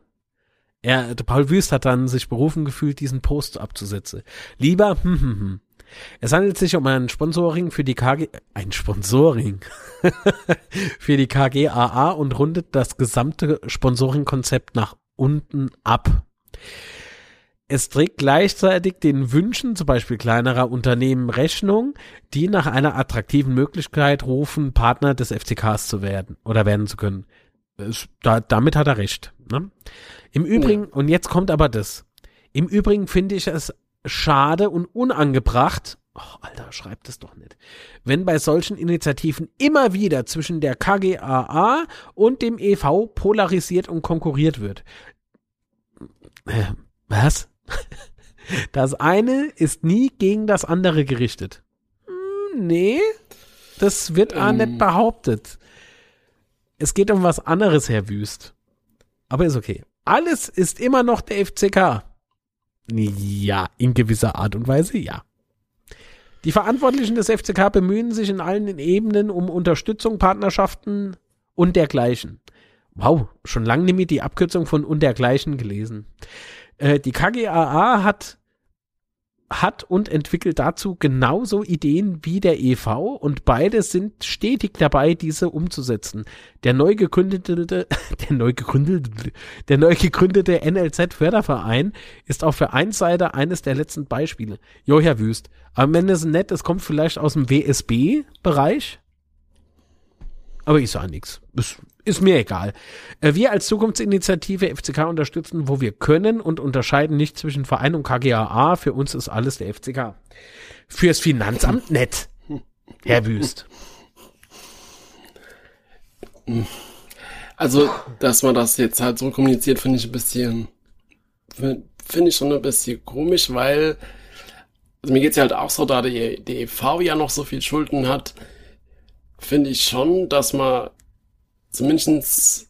Er, der Paul Wüst hat dann sich berufen gefühlt, diesen Post abzusetzen. Lieber, hm, hm, hm. Es handelt sich um ein Sponsoring für die KG, ein Sponsoring für die KGAA und rundet das gesamte Sponsoring-Konzept nach unten ab. Es trägt gleichzeitig den Wünschen zum Beispiel kleinerer Unternehmen Rechnung, die nach einer attraktiven Möglichkeit rufen, Partner des FCKs zu werden oder werden zu können. Es, da, damit hat er recht. Ne? Im Übrigen, ja. und jetzt kommt aber das. Im Übrigen finde ich es schade und unangebracht, oh, Alter, schreibt es doch nicht, wenn bei solchen Initiativen immer wieder zwischen der KGAA und dem EV polarisiert und konkurriert wird. Äh, was? Das eine ist nie gegen das andere gerichtet. nee, das wird auch Ähm. nicht behauptet. Es geht um was anderes, Herr Wüst. Aber ist okay. Alles ist immer noch der FCK. Ja, in gewisser Art und Weise ja. Die Verantwortlichen des FCK bemühen sich in allen Ebenen um Unterstützung, Partnerschaften und dergleichen. Wow, schon lange nicht mehr die Abkürzung von und dergleichen gelesen. Äh, die KGAA hat hat und entwickelt dazu genauso Ideen wie der EV und beide sind stetig dabei, diese umzusetzen. Der neu gegründete, der neu gegründete, der neu gegründete NLZ Förderverein ist auf der einen Seite eines der letzten Beispiele. Jo, Herr Wüst, am Ende ist nett, es kommt vielleicht aus dem WSB-Bereich, aber ich sage nichts. Ist, ist mir egal. Äh, Wir als Zukunftsinitiative FCK unterstützen, wo wir können und unterscheiden nicht zwischen Verein und KGAA. Für uns ist alles der FCK. Fürs Finanzamt nett. Herr Wüst. Also, dass man das jetzt halt so kommuniziert, finde ich ein bisschen, finde ich schon ein bisschen komisch, weil also mir geht's ja halt auch so, da die, die EV ja noch so viel Schulden hat, finde ich schon, dass man zumindest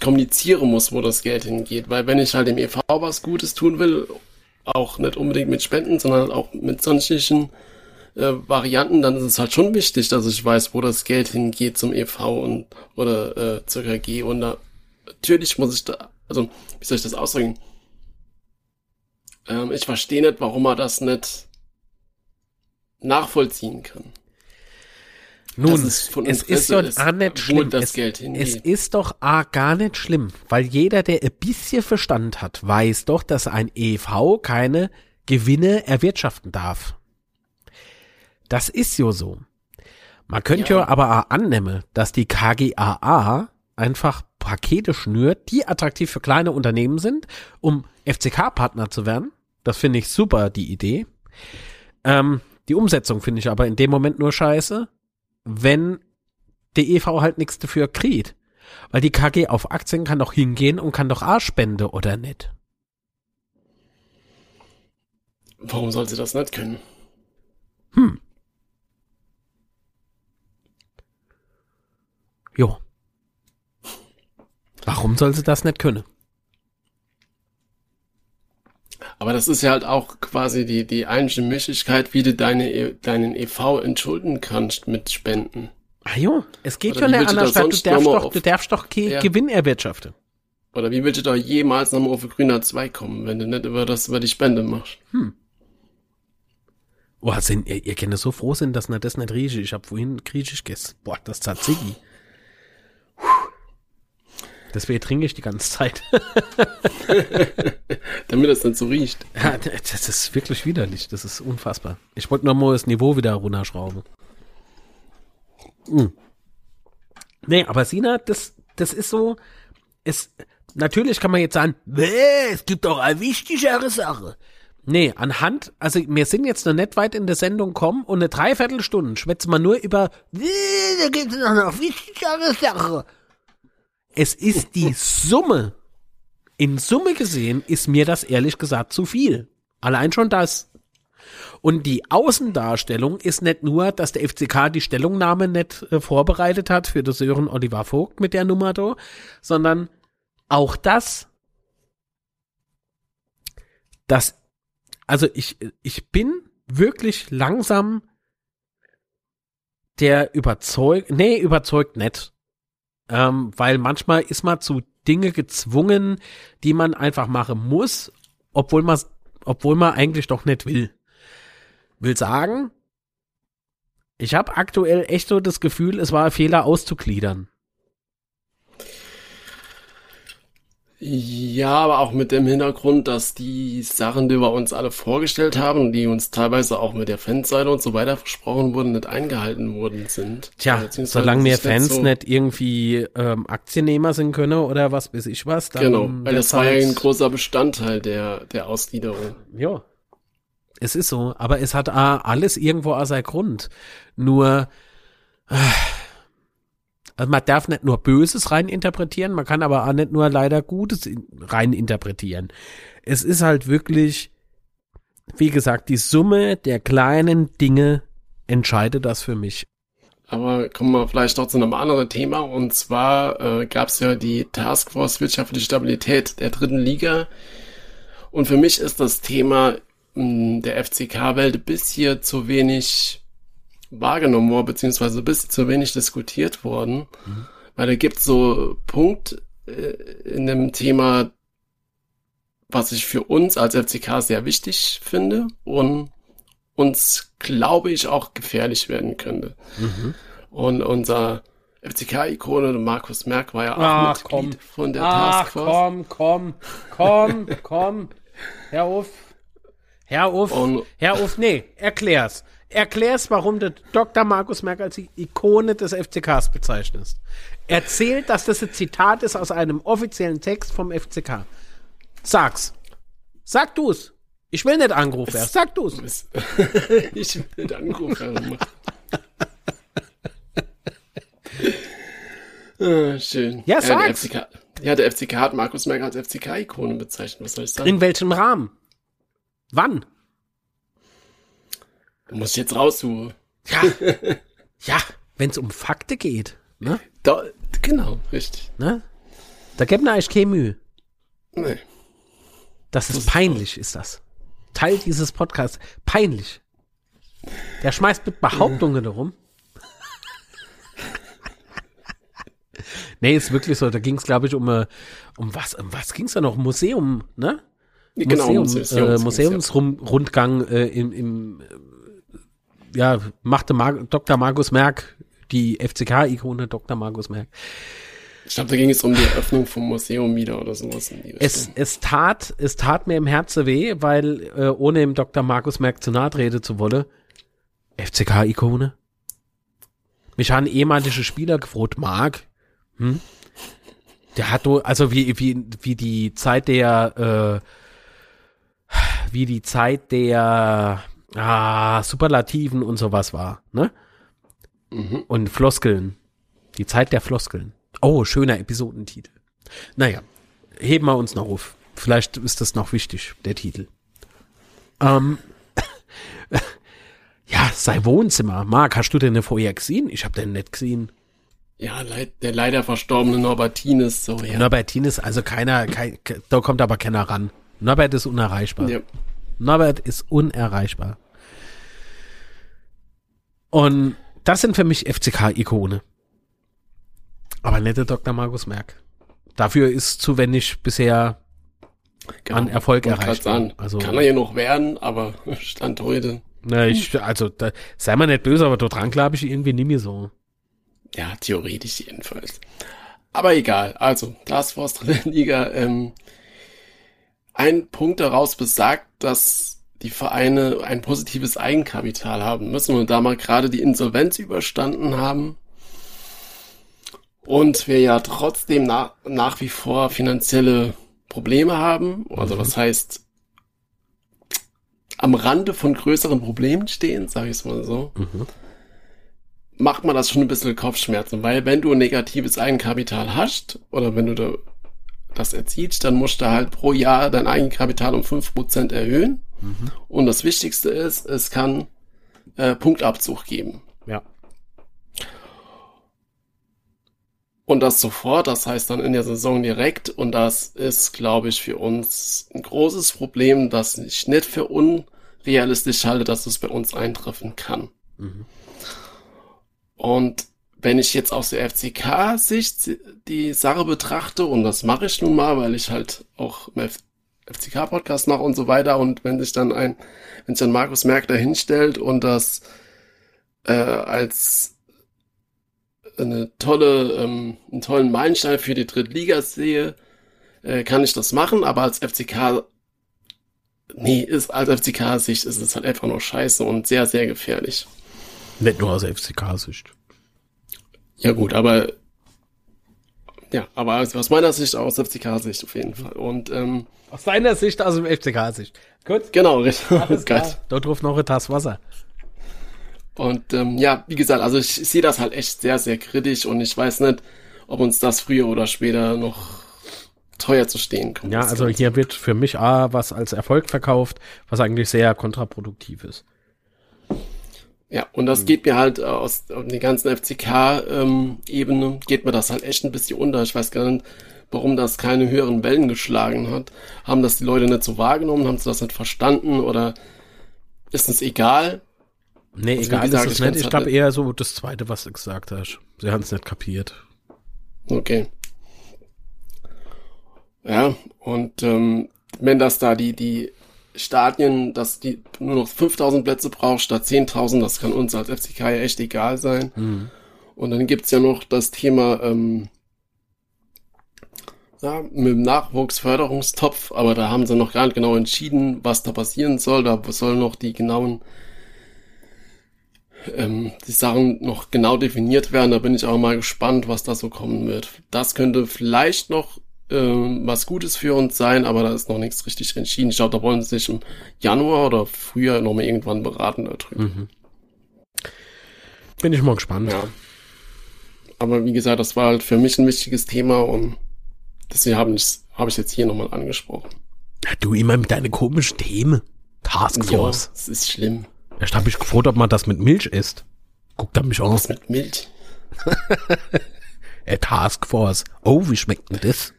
kommunizieren muss, wo das Geld hingeht. Weil wenn ich halt dem EV was Gutes tun will, auch nicht unbedingt mit Spenden, sondern halt auch mit sonstigen äh, Varianten, dann ist es halt schon wichtig, dass ich weiß, wo das Geld hingeht zum EV und oder äh, zur KG. Und da, natürlich muss ich da, also wie soll ich das ausdrücken? Ähm, ich verstehe nicht, warum man das nicht nachvollziehen kann. Nun, es es ist ist, auch nicht schlimm. das es, Geld hingeht. es ist doch auch gar nicht schlimm, weil jeder, der ein bisschen Verstand hat, weiß doch, dass ein EV keine Gewinne erwirtschaften darf. Das ist ja so. Man könnte ja, Ja. aber auch annehmen, dass die KGAA einfach Pakete schnürt, die attraktiv für kleine Unternehmen sind, um FCK-Partner zu werden. Das finde ich super, die Idee. Ähm, die Umsetzung finde ich aber in dem Moment nur scheiße, wenn der EV halt nichts dafür kriegt. Weil die KG auf Aktien kann doch hingehen und kann doch A spende, oder nicht? Warum soll sie das nicht können? Jo. Warum soll sie das nicht können? Aber das ist ja halt auch quasi die, die einzige Möglichkeit, wie du deine, E- deinen EV entschulden kannst mit Spenden. Ah jo, es geht Oder schon wie nicht anders, das du darfst doch, auf- du darfst doch Ja. Gewinn erwirtschaften. Oder wie willst du da jemals nochmal auf grüner 2 kommen, wenn du nicht über das über die Spende machst? Boah, sind, ihr, ihr könnt so froh sein, dass ihr das nicht riecht. Ich hab vorhin griechisch gegessen. Boah, das Tzatziki. Deswegen trinke ich die ganze Zeit. Damit es nicht so riecht. Ja, das ist wirklich widerlich. Das ist unfassbar. Ich wollte nur mal das Niveau wieder runterschrauben. Mm. Nee, aber Sina, das, das ist so, es, natürlich kann man jetzt sagen, "Bäh, es gibt doch eine wichtigere Sache. Nee, anhand, also wir sind jetzt noch nicht weit in der Sendung kommen und eine Dreiviertelstunde schwätzen wir nur über, "Bäh, da gibt es noch eine wichtigere Sache. Es ist die Summe. In Summe gesehen ist mir das ehrlich gesagt zu viel. Allein schon das. Und die Außendarstellung ist nicht nur, dass der FCK die Stellungnahme nicht äh, vorbereitet hat für das Sören Oliver Vogt mit der Nummer da, sondern auch das, dass, also ich, ich bin wirklich langsam der überzeugt, nee, überzeugt nicht. Ähm, weil manchmal ist man zu Dinge gezwungen, die man einfach machen muss, obwohl man, obwohl man eigentlich doch nicht will. Will sagen, ich habe aktuell echt so das Gefühl, es war ein Fehler auszugliedern. Ja, aber auch mit dem Hintergrund, dass die Sachen, die wir uns alle vorgestellt haben, die uns teilweise auch mit der Fanseite und so weiter versprochen wurden, nicht eingehalten worden sind. Tja, Beziehungsweise solange mehr Fans so- nicht irgendwie ähm, Aktiennehmer sind können oder was weiß ich was, dann Genau, weil das war ja ein großer Bestandteil der, der Ausgliederung. Ja. Es ist so, aber es hat a- alles irgendwo auch seinen Grund. Nur, äh, also man darf nicht nur Böses rein interpretieren, man kann aber auch nicht nur leider Gutes in, rein interpretieren. Es ist halt wirklich, wie gesagt, die Summe der kleinen Dinge, entscheide das für mich. Aber kommen wir vielleicht noch zu einem anderen Thema. Und zwar äh, gab es ja die Taskforce Wirtschaftliche Stabilität der dritten Liga. Und für mich ist das Thema mh, der FCK-Welt bis hier zu wenig wahrgenommen worden, beziehungsweise bis zu wenig diskutiert worden. Mhm. Weil da gibt so Punkt äh, in dem Thema, was ich für uns als FCK sehr wichtig finde und uns, glaube ich, auch gefährlich werden könnte. Mhm. Und unser FCK-Ikone Markus Merck war ja auch Ach, Mitglied komm. von der Ach, Taskforce. komm, komm, komm, komm. Herr auf. Herr. Und- Herr auf, nee, erklär's. Erklär's, warum du Dr. Markus Merck als die Ikone des FCKs bezeichnest. Erzählt, dass das ein Zitat ist aus einem offiziellen Text vom FCK. Sag's. Sag du's. Ich will nicht angerufen werden. Sag du's. Ich will den Anruf machen. ah, schön. Ja, der sag's. FCK, ja, der FCK hat Markus Merck als FCK-Ikone bezeichnet. Was soll ich sagen? In welchem Rahmen? Wann? Muss ich jetzt raussuchen. Ja. ja, wenn's um Fakte geht. Ne? Da, genau, richtig. Ne? Da gibt mir eigentlich keine Mühe. Nee. Das ist peinlich, ist das. Teil dieses Podcasts. Peinlich. Der schmeißt mit Behauptungen darum. nee, ist wirklich so. Da ging es, glaube ich, um, äh, um was, um was ging es da noch? Museum, ne? Genau, Museum, Museums- äh, Museums- Museumsrundgang äh, im, im ja, machte Mar Dr. Markus Merck, die FCK-Ikone Dr. Markus Merck. Ich glaube, da ging es um die Eröffnung vom Museum wieder oder sowas. In die Es, es tat, es tat mir im Herzen weh, weil, äh, ohne dem Dr. Markus Merck zu nahe treten zu wollen, FCK-Ikone. Mich haben ehemalige Spieler gefroht, Marc, hm? Der hat do, also wie, wie, wie die Zeit der, äh, wie die Zeit der, ah, Superlativen und sowas war, ne? Und Floskeln. Die Zeit der Floskeln. Oh, schöner Episodentitel. Naja, heben wir uns noch auf. Vielleicht ist das noch wichtig, der Titel. Ähm, ja, sei Wohnzimmer. Marc, hast du denn vorher gesehen? Ich hab den nicht gesehen. Ja, der leider verstorbene Norbertines, so, ja. Norbertin ist also keiner, kein, da kommt aber keiner ran. Norbert ist unerreichbar. ja. Norbert ist unerreichbar. Und das sind für mich FCK-Ikone. Aber nicht der Dr. Markus Merck. Dafür ist zu wenig bisher an Erfolg erreicht. Sagen. Also, Kann er ja noch werden, aber Stand heute. na, ich, also da, sei mal nicht böse, aber dort dran glaube ich irgendwie nicht mehr so. Ja, theoretisch jedenfalls. Aber egal. Also, Taskforce Dritte Liga. Ähm, ein Punkt daraus besagt, dass die Vereine ein positives Eigenkapital haben müssen und da mal gerade die Insolvenz überstanden haben und wir ja trotzdem nach, nach wie vor finanzielle Probleme haben. Also was heißt am Rande von größeren Problemen stehen, sage ich es mal so macht man das schon ein bisschen Kopfschmerzen, weil wenn du ein negatives Eigenkapital hast oder wenn du da das erzielst, dann musst du halt pro Jahr dein Eigenkapital um 5% erhöhen. Und das Wichtigste ist, es kann äh, Punktabzug geben. Ja. Und das sofort, das heißt dann in der Saison direkt. Und das ist, glaube ich, für uns ein großes Problem, das ich nicht für unrealistisch halte, dass es bei uns eintreffen kann. Und wenn ich jetzt aus der FCK-Sicht die Sache betrachte, und das mache ich nun mal, weil ich halt auch im FCK-Podcast mache und so weiter, und wenn sich dann ein, wenn sich dann Markus Merck da hinstellt und das äh, als eine tolle, ähm, einen tollen Meilenstein für die dritte Liga sehe, äh, kann ich das machen, aber als FCK, nee, ist, als FCK-Sicht ist es halt einfach nur scheiße und sehr, sehr gefährlich. Nicht nur aus FCK-Sicht. Ja gut, aber ja, aber aus meiner Sicht aus FCK-Sicht auf jeden Fall. Und ähm, Aus deiner Sicht, aus dem FCK-Sicht. Gut. genau, richtig. Alles klar. Dort ruft noch eine Tasse Wasser. Und ähm, ja, wie gesagt, also ich, sehe das halt echt sehr, sehr kritisch und ich weiß nicht, ob uns das früher oder später noch teuer zu stehen kommt. Ja, also hier wird für mich A was als Erfolg verkauft, was eigentlich sehr kontraproduktiv ist. Ja, und das geht mir halt aus den ganzen FCK-Ebene, geht mir das halt echt ein bisschen unter. Ich weiß gar nicht, warum das keine höheren Wellen geschlagen hat. Haben das die Leute nicht so wahrgenommen? Haben sie das nicht verstanden? Oder ist es egal? Nee, also, egal gesagt, ist es nicht. Ich glaube eher so das Zweite, was du gesagt hast. Sie haben es nicht kapiert. Okay. Ja, und ähm, wenn das da die, die Stadien, dass die nur noch 5000 Plätze braucht statt 10.000, das kann uns als FCK ja echt egal sein. Mhm. Und dann gibt's ja noch das Thema ähm, ja, mit dem Nachwuchsförderungstopf, aber da haben sie noch gar nicht genau entschieden, was da passieren soll. Da sollen noch die genauen ähm, die Sachen noch genau definiert werden. Da bin ich auch mal gespannt, was da so kommen wird. Das könnte vielleicht noch ähm, was Gutes für uns sein, aber da ist noch nichts richtig entschieden. Ich glaube, da wollen sie sich im Januar oder früher noch mal irgendwann beraten darüber. Mhm. Bin ich mal gespannt. Ja. Aber wie gesagt, das war halt für mich ein wichtiges Thema und deswegen habe ich, hab ich jetzt hier nochmal angesprochen. Ja, du immer mit deinen komischen Themen. Taskforce. Ja, das ist schlimm. Erst habe ich gefragt, ob man das mit Milch isst. Guckt er mich auch. Was mit Milch? Taskforce. Oh, wie schmeckt denn das?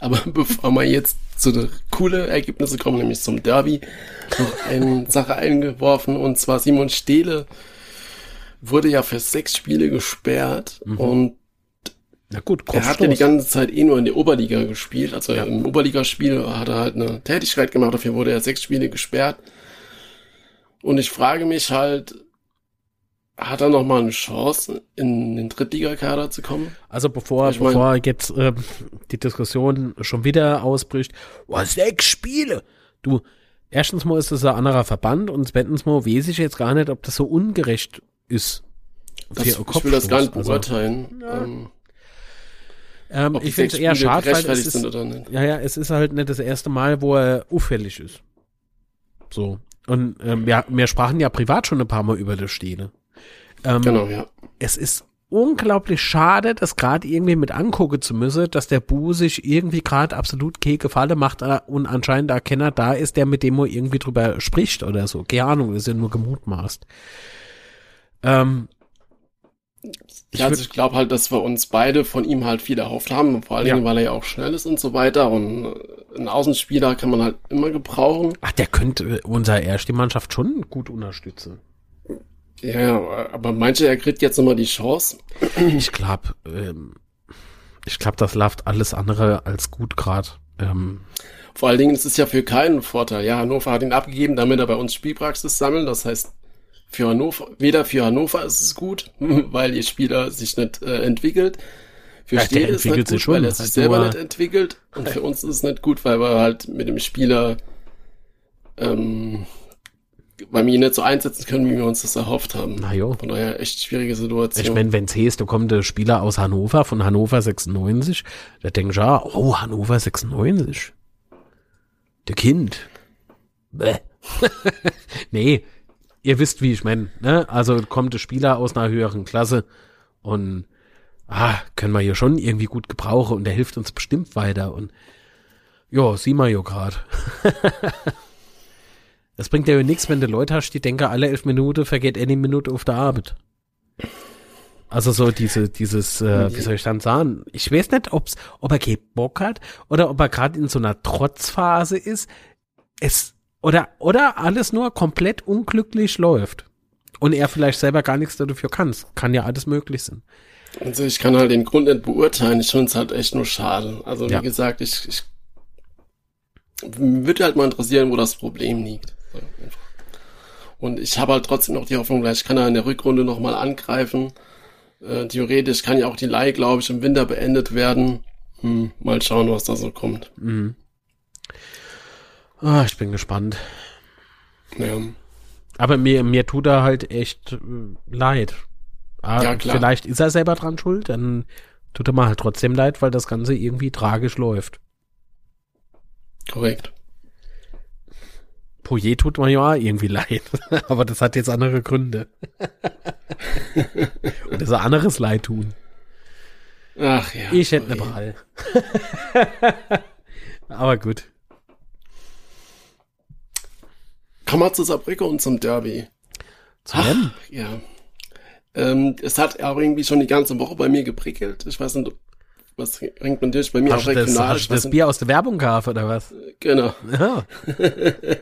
Aber bevor wir jetzt zu den coolen Ergebnissen kommen, nämlich zum Derby, noch eine Sache eingeworfen, und zwar Simon Stehle wurde ja für sechs Spiele gesperrt mhm. und na gut, er hat ja die ganze Zeit eh nur in der Oberliga gespielt. Also ja. im Oberligaspiel hat er halt eine Tätigkeit gemacht, dafür wurde er sechs Spiele gesperrt. Und ich frage mich halt, hat er noch mal eine Chance, in den Drittligakader zu kommen? Also bevor, ich bevor mein, jetzt äh, die Diskussion schon wieder ausbricht, oh, sechs Spiele! Du, erstens mal ist das ein anderer Verband und zweitens mal weiß ich jetzt gar nicht, ob das so ungerecht ist. Das, ich will das gar nicht beurteilen. Also, ja. ähm, ähm, ich finde es eher schade, weil es ist, ja, ja, es ist halt nicht das erste Mal, wo er auffällig ist. So. Und ähm, wir, wir sprachen ja privat schon ein paar Mal über das Stehne. Ähm, genau, ja. Es ist unglaublich schade, das gerade irgendwie mit angucken zu müssen, dass der Bu sich irgendwie gerade absolut keine Gefalle macht äh, und anscheinend der Kenner da ist, der mit dem er irgendwie drüber spricht oder so. Keine Ahnung, ist ja nur gemutmaßt. Ähm, ich ja, also ich glaube halt, dass wir uns beide von ihm halt viel erhofft haben, vor allen Dingen, ja. weil er ja auch schnell ist und so weiter. Und äh, einen Außenspieler kann man halt immer gebrauchen. Ach, der könnte unser erste Mannschaft schon gut unterstützen. Ja, aber manche, er kriegt jetzt nochmal die Chance? Ich glaube, ähm, ich glaube, das läuft alles andere als gut gerade. Ähm, Vor allen Dingen ist es ja für keinen Vorteil. Ja, Hannover hat ihn abgegeben, damit er bei uns Spielpraxis sammelt. Das heißt, für Hannover, weder für Hannover ist es gut, weil ihr Spieler sich nicht äh, entwickelt. Für ja, Stede ist es nicht gut, schon, weil er sich halt selber nicht entwickelt. Und für uns ist es nicht gut, weil wir halt mit dem Spieler ähm, weil wir ihn nicht so einsetzen können, wie wir uns das erhofft haben. Na jo. Von daher echt schwierige Situation. Ich meine, wenn es heißt, da kommt der Spieler aus Hannover, von Hannover 96, da denkst du ja, oh, Hannover 96. Der Kind. Bäh. nee, ihr wisst, wie ich meine. Ne? Also kommt der Spieler aus einer höheren Klasse und ah, können wir hier schon irgendwie gut gebrauchen und der hilft uns bestimmt weiter. Und ja, sieh mal jo grad. Das bringt ja nichts, wenn du Leute hast, die denken, alle elf Minuten vergeht eine Minute auf der Arbeit. Also so diese, dieses, äh, wie soll ich dann sagen? Ich weiß nicht, ob's, ob er keinen Bock hat oder ob er gerade in so einer Trotzphase ist. Es, oder, oder alles nur komplett unglücklich läuft. Und er vielleicht selber gar nichts dafür kann. Kann ja alles möglich sein. Also ich kann halt den Grund nicht beurteilen. Ich finde es halt echt nur schade. Also wie ja. gesagt, ich, ich würde halt mal interessieren, wo das Problem liegt. Und ich habe halt trotzdem noch die Hoffnung, vielleicht kann er in der Rückrunde nochmal angreifen. Äh, theoretisch kann ja auch die Leih, glaube ich, im Winter beendet werden. Hm, mal schauen, was da so kommt. Mhm. Ah, ich bin gespannt. Ja. Aber mir, mir tut er halt echt äh, leid. Ah, ja, klar. Vielleicht ist er selber dran schuld, dann tut er mir halt trotzdem leid, weil das Ganze irgendwie tragisch läuft. Korrekt. Poyer tut man ja irgendwie leid, aber das hat jetzt andere Gründe. Und das ist ein anderes Leid tun. Ach ja. Ich hätte eine Ball. aber gut. Kommen wir zu Saarbrücke und zum Derby. Zu wem? Ja. Ähm, es hat auch irgendwie schon die ganze Woche bei mir geprickelt. Ich weiß nicht, was ringt man durch? Bei mir Hast auch du das, regional. hast Ich du das Bier aus der Werbung gehabt oder was? genau. Ja.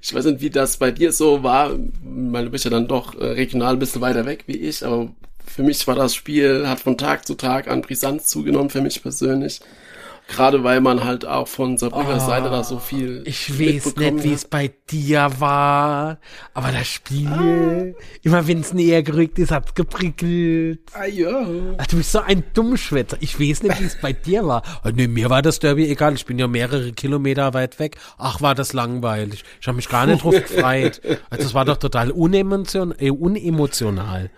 Ich weiß nicht, wie das bei dir so war, weil du bist ja dann doch äh, regional ein bisschen weiter weg wie ich, aber für mich war das Spiel, hat von Tag zu Tag an Brisanz zugenommen, für mich persönlich. Gerade weil man halt auch von Sabrinas Seite da so viel Ah, Ich weiß nicht, wie es bei dir war, aber das Spiel, immer wenn es näher gerückt ist, hat's geprickelt. Ah, ja. Ach, du bist so ein Dummschwätzer. Ich weiß nicht, wie es bei dir war. Ah, Nee, mir war das Derby egal. Ich bin ja mehrere Kilometer weit weg. Ach, war das langweilig. Ich habe mich gar nicht drauf gefreut. Also, das war doch total unemotion äh, unemotional.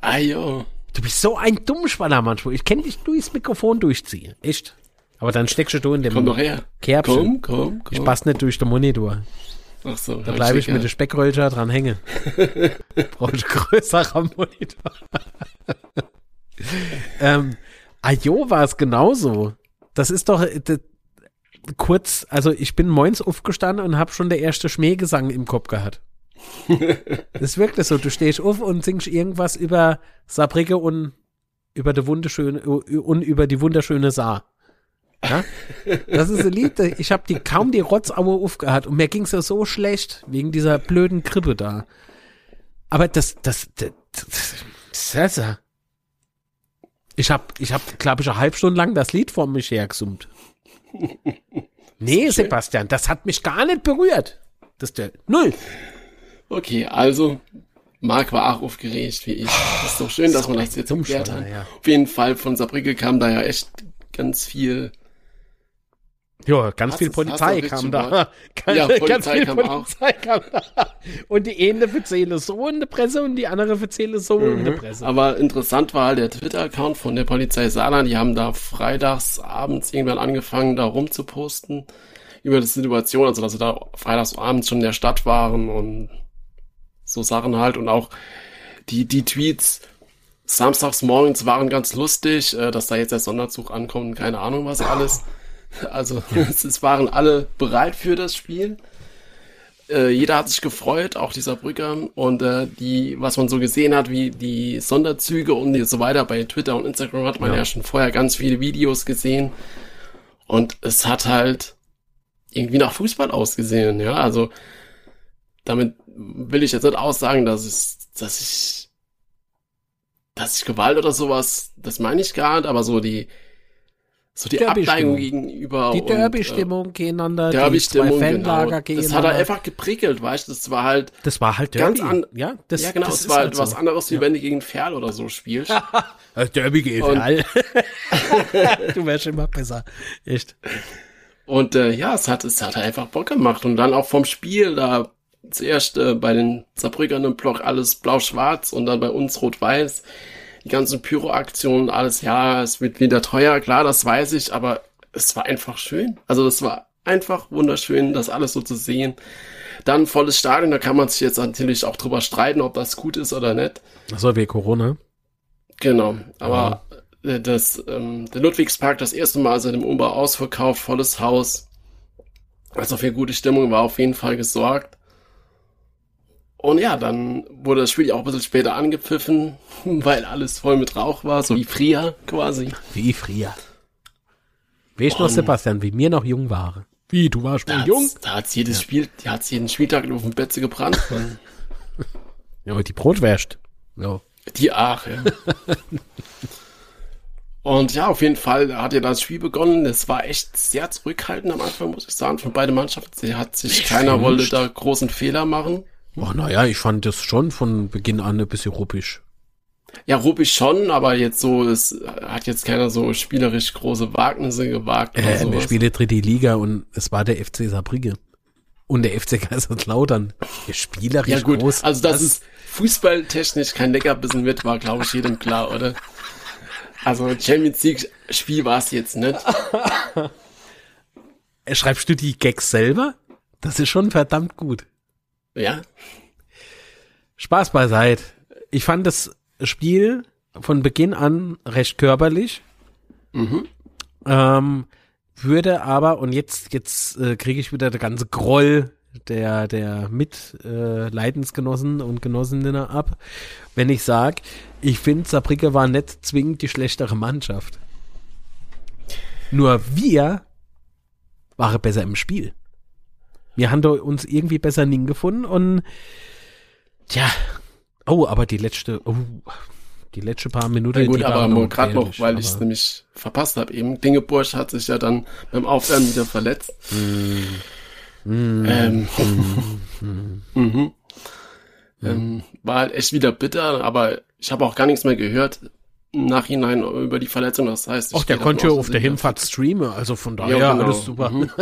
Ah, ja. Du bist so ein Dummschwaller manchmal. Ich kenne dich durchs Mikrofon durchziehen. Echt. Aber dann steckst du in dem Komm doch her. Kerbchen. Komm, komm, komm. Ich passe nicht durch den Monitor. Ach so. Da bleibe ich mit der Speckröllchen dran hängen. Brauche ich größerer Monitor. ähm, Ajo war es genauso. Das ist doch äh, d- kurz, also ich bin moins aufgestanden und habe schon der erste Schmähgesang im Kopf gehabt. das ist wirklich so. Du stehst auf und singst irgendwas über Saarbrücke und über die wunderschöne und über die wunderschöne Saar. Ja? Das ist ein Lied, ich habe die kaum die Rotzaue aufgehört und mir ging's ja so schlecht wegen dieser blöden Grippe da. Aber das, das, das, das, das, das ich habe, ich habe, glaube ich, eine halbe Stunde lang das Lied vor mich hergesummt. Nee, Sebastian, das hat mich gar nicht berührt. Das der Null. Okay, also, Marc war auch aufgeregt wie ich. Das ist doch schön, dass man das jetzt geklärt hat. Auf jeden Fall von Saarbrücke kam da ja echt ganz viel. Ja, ganz Hast viel Polizei kam da. Ganz, Ja, ganz Polizei viel kam Polizei kam da. Und die eine erzähle so in der Presse und die andere erzähle so in der Presse. Aber interessant war halt der Twitter-Account von der Polizei Saarland. Die haben da freitags abends irgendwann angefangen, da rumzuposten über die Situation. Also, dass sie da freitags abends schon in der Stadt waren und so Sachen halt. Und auch die, die Tweets samstags morgens waren ganz lustig, äh, dass da jetzt der Sonderzug ankommt und keine Ahnung was alles. Also, es, waren alle bereit für das Spiel. Äh, jeder hat sich gefreut, auch dieser Brücker. Und äh, die, was man so gesehen hat, wie die Sonderzüge und so weiter bei Twitter und Instagram hat man ja, Ja. schon vorher ganz viele Videos gesehen. Und es hat halt irgendwie nach Fußball ausgesehen, ja. Also damit will ich jetzt nicht aussagen, dass es, dass ich, dass ich Gewalt oder sowas, das meine ich gar nicht, aber so die, so die Derby-Stimmung. Abneigung gegenüber. Die und, äh, Derby-Stimmung gegeneinander, die Derby-Stimmung, zwei Fanlager genau. Das hat er gegeneinander. einfach geprickelt, weißt du, das war halt, Das war halt ganz Derby. an- ja, das, ja genau, das es ist war halt halt was so. anderes, wie wenn du gegen Ferl oder so spielst. Das Derby Und- all. Du wärst immer besser. Echt. Und äh, ja, es hat, es hat einfach Bock gemacht. Und dann auch vom Spiel, da zuerst äh, bei den Saarbrückern im Block alles blau-schwarz und dann bei uns rot-weiß. Die ganzen Pyro-Aktionen, alles, ja, es wird wieder teuer, klar, das weiß ich, aber es war einfach schön. Also das war einfach wunderschön, das alles so zu sehen. Dann volles Stadion, da kann man sich jetzt natürlich auch drüber streiten, ob das gut ist oder nicht. Achso, wie Corona. Genau, aber äh, das, ähm, der Ludwigspark das erste Mal seit dem Umbau ausverkauft, volles Haus. Also für gute Stimmung war auf jeden Fall gesorgt. Und ja, dann wurde das Spiel auch ein bisschen später angepfiffen, weil alles voll mit Rauch war, so wie früher quasi. Wie früher. Weißt du noch, Sebastian, wie mir noch jung waren? Wie, du warst schon jung? da hat's jedes Spiel, da hat's jeden Spieltag auf dem Betze gebrannt. Ja, aber die Brotwärst. Ja. Die Ach, ja. Und ja, auf jeden Fall hat ja das Spiel begonnen. Es war echt sehr zurückhaltend am Anfang, muss ich sagen, von beiden Mannschaften. Sie hat sich, keiner wollte da großen Fehler machen. Oh, naja, ich fand das schon von Beginn an ein bisschen ruppisch. Ja, ruppig schon, aber jetzt so, es hat jetzt keiner so spielerisch große Wagnisse gewagt Äh, wir sowas. spielen dritte Liga und es war der FC Saarbrücke. Und der FC Kaiserslautern. Der spielerisch Ja gut, groß. also dass es fußballtechnisch kein Leckerbissen wird, war glaube ich jedem klar, oder? Also Champions League Spiel war es jetzt nicht. Äh, Schreibst du die Gags selber? Das ist schon verdammt gut. Ja, Spaß beiseite. Ich fand das Spiel von Beginn an recht körperlich. Ähm, würde aber, und jetzt, jetzt äh, kriege ich wieder der ganze Groll der, der Mitleidensgenossen äh, und Genossinnen ab, wenn ich sage, ich finde, Saarbrücke war nicht zwingend die schlechtere Mannschaft. Nur wir waren besser im Spiel. Wir haben uns irgendwie besser Ning gefunden und tja, oh, aber die letzte, oh, die letzte paar Minuten. Ja gut, aber gerade noch, weil ich es nämlich verpasst habe, eben Dingeburg hat sich ja dann beim Aufwärmen wieder verletzt. Mm. Mm. Ähm, mm. mhm. ähm, war halt echt wieder bitter, aber ich habe auch gar nichts mehr gehört im Nachhinein über die Verletzung. Das heißt, Ach, der konnte ja auf der Hinfahrt streamen, also von daher ja, genau. alles super. Mhm.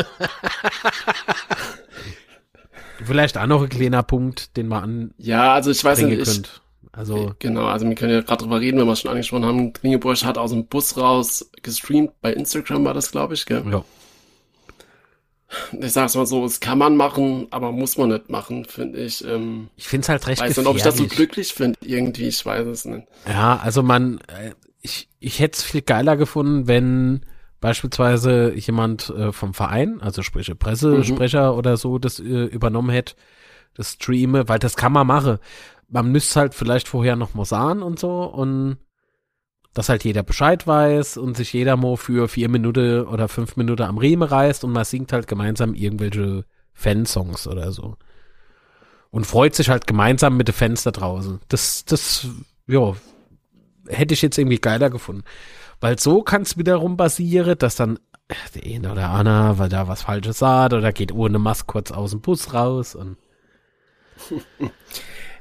Vielleicht auch noch ein kleiner Punkt, den man an. Ja, also ich weiß nicht. Ich, also genau, also wir können ja gerade drüber reden, wenn wir schon angesprochen haben. Klingeburg hat aus dem Bus raus gestreamt. Bei Instagram war das, glaube ich, gell? Ja. Ich sag's mal so, es kann man machen, aber muss man nicht machen, finde ich. Ähm, ich finde es halt recht weiß nicht, ob ich das so glücklich finde, irgendwie, ich weiß es nicht. Ja, also man, äh, ich, ich hätte es viel geiler gefunden, wenn beispielsweise jemand äh, vom Verein, also sprich Pressesprecher mhm. oder so, das äh, übernommen hätte, das Streame, weil das kann man machen. Man müsste halt vielleicht vorher noch mal sagen und so und dass halt jeder Bescheid weiß und sich jeder mal für vier Minuten oder fünf Minuten am Riemen reißt und man singt halt gemeinsam irgendwelche Fansongs oder so. Und freut sich halt gemeinsam mit den Fans da draußen. Das, das, ja, hätte ich jetzt irgendwie geiler gefunden. Weil so kann es wiederum basieren, dass dann der eine oder Anna, weil da was Falsches sagt oder geht ohne Maske kurz aus dem Bus raus und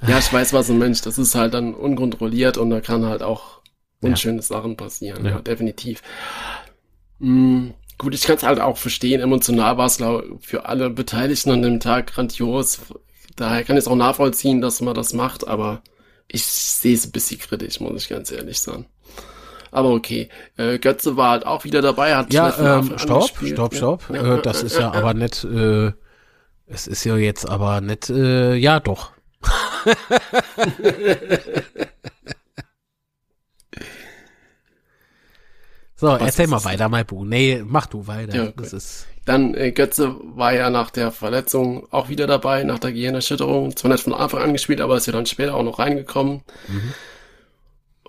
ja, ich weiß, was ein Mensch, das ist halt dann unkontrolliert und da kann halt auch unschöne ja. Sachen passieren, ja, ja definitiv. Mhm. Gut, ich kann es halt auch verstehen, emotional war es für alle Beteiligten an dem Tag grandios. Daher kann ich es auch nachvollziehen, dass man das macht, aber ich sehe es ein bisschen kritisch, muss ich ganz ehrlich sagen. Aber okay, äh, Götze war halt auch wieder dabei, hat ja, ähm, stopp, stopp, stopp, ja. Äh, das ist ja aber nicht, äh, es ist ja jetzt aber nicht, äh, ja doch. so, Was erzähl mal weiter, mein Bu. Nee, mach du weiter. Ja, okay. Das ist Dann äh, Götze war ja nach der Verletzung auch wieder dabei, nach der Gehirnerschütterung. Zwar nicht von Anfang an gespielt, aber ist ja dann später auch noch reingekommen. Mhm.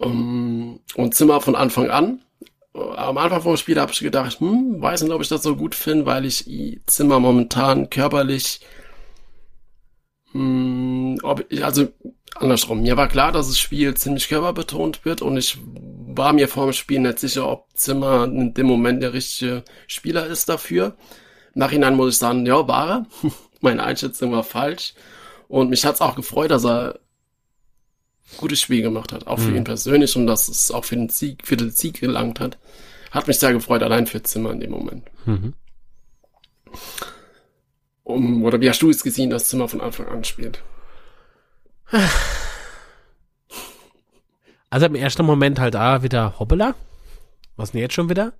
Um, und Zimmer von Anfang an. Am Anfang vom Spiel habe ich gedacht, hm, weiß nicht, ob ich das so gut finde, weil ich Zimmer momentan körperlich, hm, ob ich, also andersrum. Mir war klar, dass das Spiel ziemlich körperbetont wird und ich war mir vor dem Spiel nicht sicher, ob Zimmer in dem Moment der richtige Spieler ist dafür. Nachhinein muss ich sagen, ja, war er. Meine Einschätzung war falsch. Und mich hat's auch gefreut, dass er gutes Spiel gemacht hat, auch für mhm. ihn persönlich und dass es auch für den Sieg, für den Sieg gelangt hat. Hat mich sehr gefreut, allein für Zimmer in dem Moment. Mhm. Um, oder wie hast du es gesehen, dass Zimmer von Anfang an spielt? Also im ersten Moment halt da wieder Hoppela. Was denn jetzt schon wieder?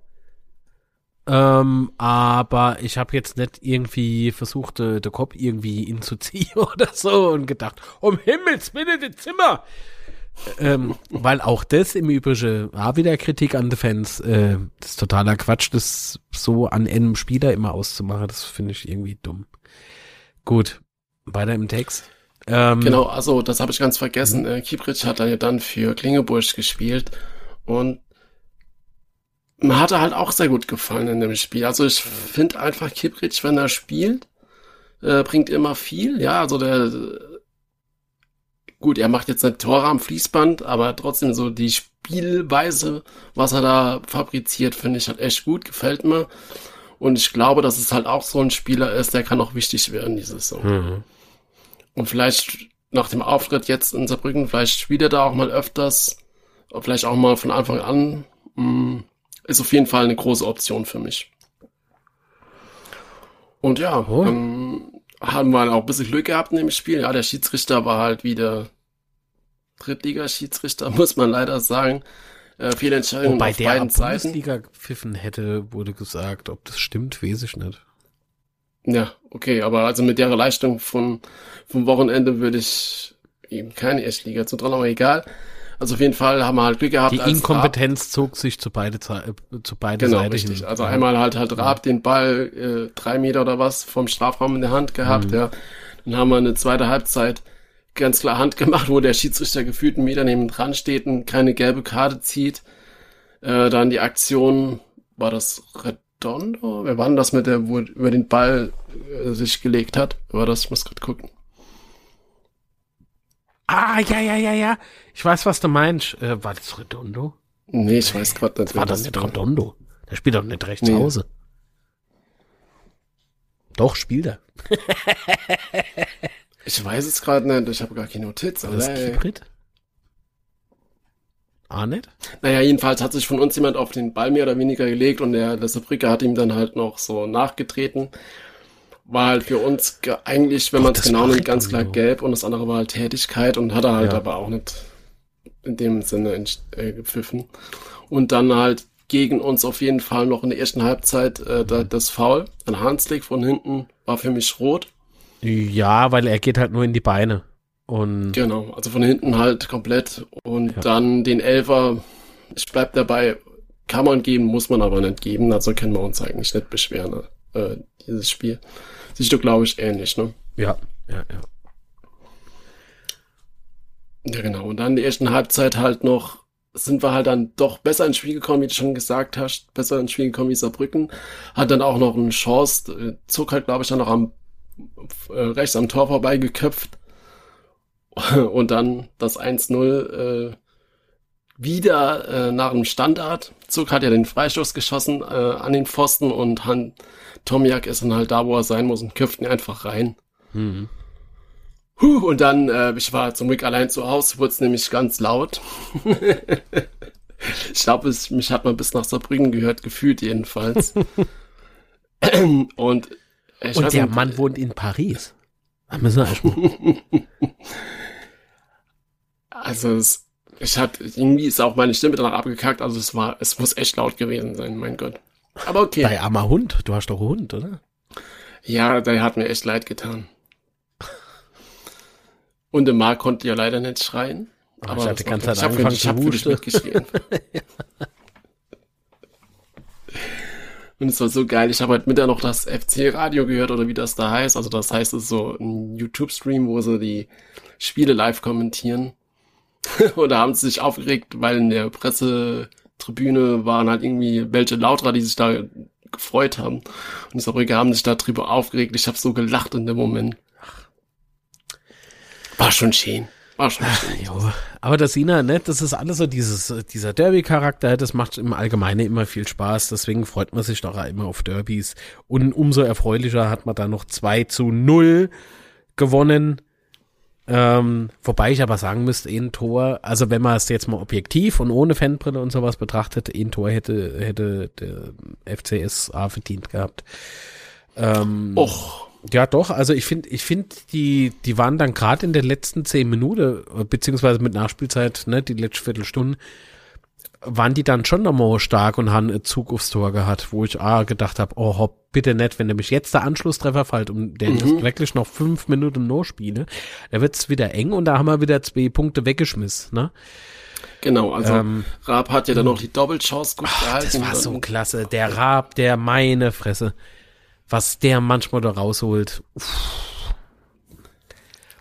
Ähm, aber ich habe jetzt nicht irgendwie versucht, äh, den Kopf irgendwie ihn zu ziehen oder so und gedacht, um Himmels Willen, das Zimmer! ähm, weil auch das im Übrigen war wieder Kritik an die Fans. Äh, das ist totaler Quatsch, das so an einem Spieler immer auszumachen. Das finde ich irgendwie dumm. Gut, weiter im Text. Ähm, genau, also das habe ich ganz vergessen. Äh, Kiebrich hat ja dann für Klingeburg gespielt und mir hat er halt auch sehr gut gefallen in dem Spiel. Also ich finde einfach Kiprich, wenn er spielt, äh, bringt immer viel. Ja, also der gut, er macht jetzt ein Tor am Fließband, aber trotzdem so die Spielweise, was er da fabriziert, finde ich halt echt gut, gefällt mir. Und ich glaube, dass es halt auch so ein Spieler ist, der kann auch wichtig werden dieses Saison. Mhm. Und vielleicht nach dem Auftritt jetzt in Saarbrücken, vielleicht spielt er da auch mal öfters, vielleicht auch mal von Anfang an. Mh, ist auf jeden Fall eine große Option für mich. Und ja, oh. dann haben wir auch ein bisschen Glück gehabt in dem Spiel. Ja, der Schiedsrichter war halt wieder Drittliga-Schiedsrichter, muss man leider sagen. Äh, viele Entscheidungen Wobei auf der beiden Seiten. Bundesliga gepfiffen hätte, wurde gesagt. Ob das stimmt, weiß ich nicht. Ja, okay, aber also mit der Leistung von, vom Wochenende würde ich ihm keine Erstliga zutrauen, aber egal. Also auf jeden Fall haben wir halt Glück gehabt. Die Inkompetenz Raab, zog sich zu beide, äh, zu beide genau, Seiten. Richtig. Also ja. einmal halt halt Raab den Ball äh, drei Meter oder was vom Strafraum in der Hand gehabt, mhm. ja. Dann haben wir eine zweite Halbzeit ganz klar Hand gemacht, wo der Schiedsrichter gefühlt einen Meter neben dran steht und keine gelbe Karte zieht. Äh, dann die Aktion, war das Redondo? Wer war denn das mit der, wo über den Ball äh, sich gelegt hat? War das? Ich muss gerade gucken. Ah, ja, ja, ja, ja. Ich weiß, was du meinst. Äh, war das Redondo? Nee, ich weiß gerade nicht. War das nicht Redondo? Der spielt doch nicht rechts nee. Hause. Doch, spielt er. ich weiß es gerade nicht. Ich habe gar keine Notiz. War das Kibrit? Ah, nicht? Naja, jedenfalls hat sich von uns jemand auf den Ball mehr oder weniger gelegt und der, Sabrika hat ihm dann halt noch so nachgetreten war halt für uns eigentlich, wenn man es genau nimmt, ganz klar gelb und das andere war halt Tätigkeit und hat er halt ja. aber auch nicht in dem Sinne äh, gepfiffen. Und dann halt gegen uns auf jeden Fall noch in der ersten Halbzeit äh, mhm. das Foul. Ein Hanslick von hinten war für mich rot. Ja, weil er geht halt nur in die Beine. Und genau, also von hinten halt komplett. Und ja. dann den Elfer, ich bleib dabei, kann man geben, muss man aber nicht geben. Also können wir uns eigentlich nicht beschweren, äh, dieses Spiel. Siehst du, glaube ich, ähnlich, ne? Ja, ja, ja. Ja, genau. Und dann die ersten Halbzeit halt noch, sind wir halt dann doch besser ins Spiel gekommen, wie du schon gesagt hast, besser ins Spiel gekommen wie Saarbrücken. Hat dann auch noch eine Chance, äh, zog halt, glaube ich, dann noch am äh, rechts am Tor vorbei geköpft. Und dann das 1-0 äh, wieder äh, nach dem Standard. Zug hat ja den Freistoß geschossen äh, an den Pfosten und Han Tomiak ist dann halt da, wo er sein muss und köpft ihn einfach rein. Mhm. Huh, und dann, äh, ich war zum Glück allein zu Hause, wurde es nämlich ganz laut. ich glaube, mich hat man bis nach Saarbrücken gehört, gefühlt jedenfalls. und ich und der nicht, Mann wohnt in Paris. müssen wir Also es, ich hatte, irgendwie ist auch meine Stimme danach abgekackt, also es war, es muss echt laut gewesen sein, mein Gott. Aber okay. Dein armer Hund, du hast doch einen Hund, oder? Ja, der hat mir echt leid getan. Und der Mark konnte ja leider nicht schreien. Oh, aber ich hatte ganz Zeit angefangen ich hab, zu mitgeschrien. Und es war so geil. Ich habe heute Mittag noch das FC-Radio gehört oder wie das da heißt. Also das heißt, es ist so ein YouTube-Stream, wo sie die Spiele live kommentieren. und da haben sie sich aufgeregt, weil in der Pressetribüne waren halt irgendwie welche Lauterer, die sich da gefreut haben. Und die Saarbrücker haben sich darüber aufgeregt. Ich habe so gelacht in dem Moment. War schon schön. War schon schön. Jo. Aber das Sina, ne, das ist alles so dieses, dieser Derby-Charakter, das macht im Allgemeinen immer viel Spaß, deswegen freut man sich doch auch immer auf Derbys. Und umso erfreulicher hat man da noch 2 zu 0 gewonnen. Ähm, wobei ich aber sagen müsste, ein Tor, also wenn man es jetzt mal objektiv und ohne Fanbrille und sowas betrachtet, ein Tor hätte, hätte der FCSA verdient gehabt. Ähm, Och. Ja, doch. Also ich finde, ich finde, die, die waren dann gerade in den letzten zehn Minuten, beziehungsweise mit Nachspielzeit, ne, die letzte Viertelstunde, waren die dann schon nochmal stark und haben einen Zug aufs Tor gehabt, wo ich ah, gedacht habe, oh hopp, bitte nicht, wenn nämlich jetzt der Anschlusstreffer fällt und der mhm. wirklich noch fünf Minuten nur spiele, da wird's wieder eng und da haben wir wieder zwei Punkte weggeschmissen, ne? Genau, also ähm, Raab hat ja dann noch die Doppelchance gut ach, gehalten. Das war so klasse. Der Raab, der meine Fresse. Was der manchmal da rausholt. Uff.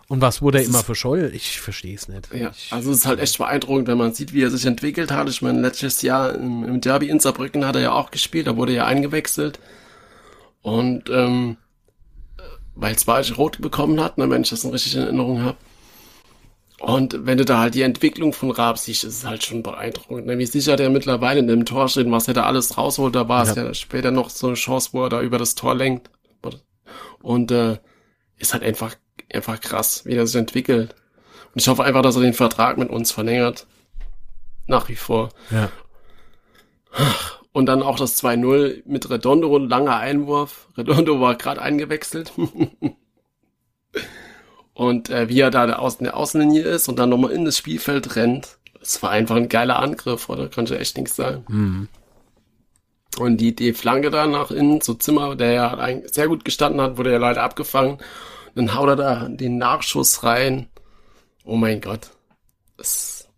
Und was wurde er immer verschollen? Ich verstehe es nicht. Ja, also es ist halt echt beeindruckend, wenn man sieht, wie er sich entwickelt hat. Ich meine, letztes Jahr im, im Derby in Saarbrücken hat er ja auch gespielt, da wurde er eingewechselt. Und ähm, weil Zweig rot bekommen hat, ne, wenn ich das noch richtig in Erinnerung habe. Und wenn du da halt die Entwicklung von Raab siehst, ist es halt schon beeindruckend. Ne? Wie sicher der mittlerweile in dem Tor steht, was er da alles rausholt, da war ja. es ja später noch so eine Chance, wo er da über das Tor lenkt. Und äh, ist halt einfach einfach krass, wie der sich entwickelt. Und ich hoffe einfach, dass er den Vertrag mit uns verlängert. Nach wie vor. Ja. Und dann auch das 2-0 mit Redondo, langer Einwurf. Redondo war gerade eingewechselt. und äh, wie er da der Außen der Außenlinie ist und dann nochmal in das Spielfeld rennt. Das war einfach ein geiler Angriff, oder? Könnte echt nichts sein. Mhm. Und die, die Flanke da nach innen zu Zimmer, der ja sehr gut gestanden hat, wurde ja leider abgefangen. Dann haut er da den Nachschuss rein. Oh mein Gott. Das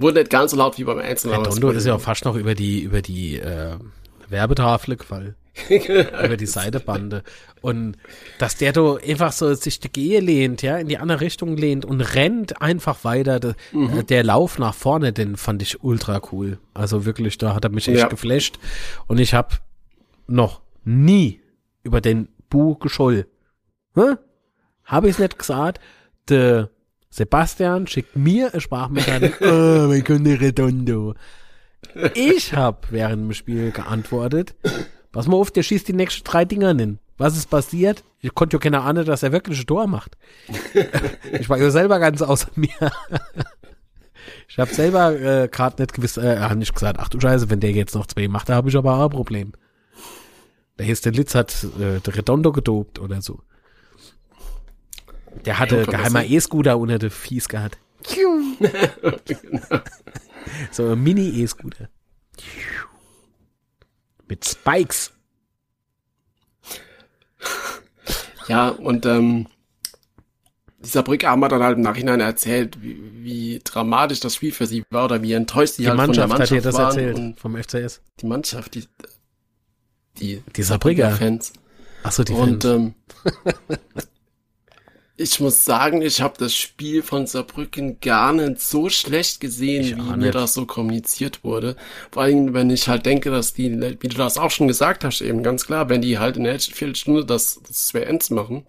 Wurde nicht ganz so laut wie beim Einzelnen. Redondo ist ja auch fast noch über die, über die äh, Werbetafel gefallen. über die Seitebande. Und dass der da einfach so sich die Gehe lehnt, ja, in die andere Richtung lehnt und rennt einfach weiter. Der, mhm. Äh, der Lauf nach vorne, den fand ich ultra cool. Also wirklich, da hat er mich echt ja. geflasht. Und ich habe noch nie über den Bu gescholl. Hm? Habe ich nicht gesagt. Der Sebastian schickt mir eine Sprachmitteilung. oh, mein Kunde Redondo. Ich habe während dem Spiel geantwortet. Pass mal auf, der schießt die nächsten drei Dinger hin. Was ist passiert? Ich konnte ja keine Ahnung, dass er wirklich ein Tor macht. ich war ja selber ganz außer mir. ich habe selber äh, gerade nicht gewiss, äh, hab nicht gesagt, ach du Scheiße, wenn der jetzt noch zwei macht, da habe ich aber auch ein Problem. Der hier ist der Litz hat äh, der Redondo gedopt oder so. Der hatte geheimer E-Scooter unter der Fies gehabt. so ein Mini-E-Scooter. Mit Spikes. Ja, und ähm, dieser haben wir dann halt im Nachhinein erzählt, wie, wie dramatisch das Spiel für sie war oder wie enttäuscht sie die halt Mannschaft von der Mannschaft hat dir das waren erzählt vom FCS. Die Mannschaft, die, die, Die Saarbrücker. Fans. Ach so, die Und Fans. ähm, ich muss sagen, ich habe das Spiel von Saarbrücken gar nicht so schlecht gesehen, Ich wie mir nicht. das so kommuniziert wurde. Vor allem, wenn ich halt denke, dass die, wie du das auch schon gesagt hast, eben ganz klar, wenn die halt in der letzten Viertelstunde das, das 2 Ends machen,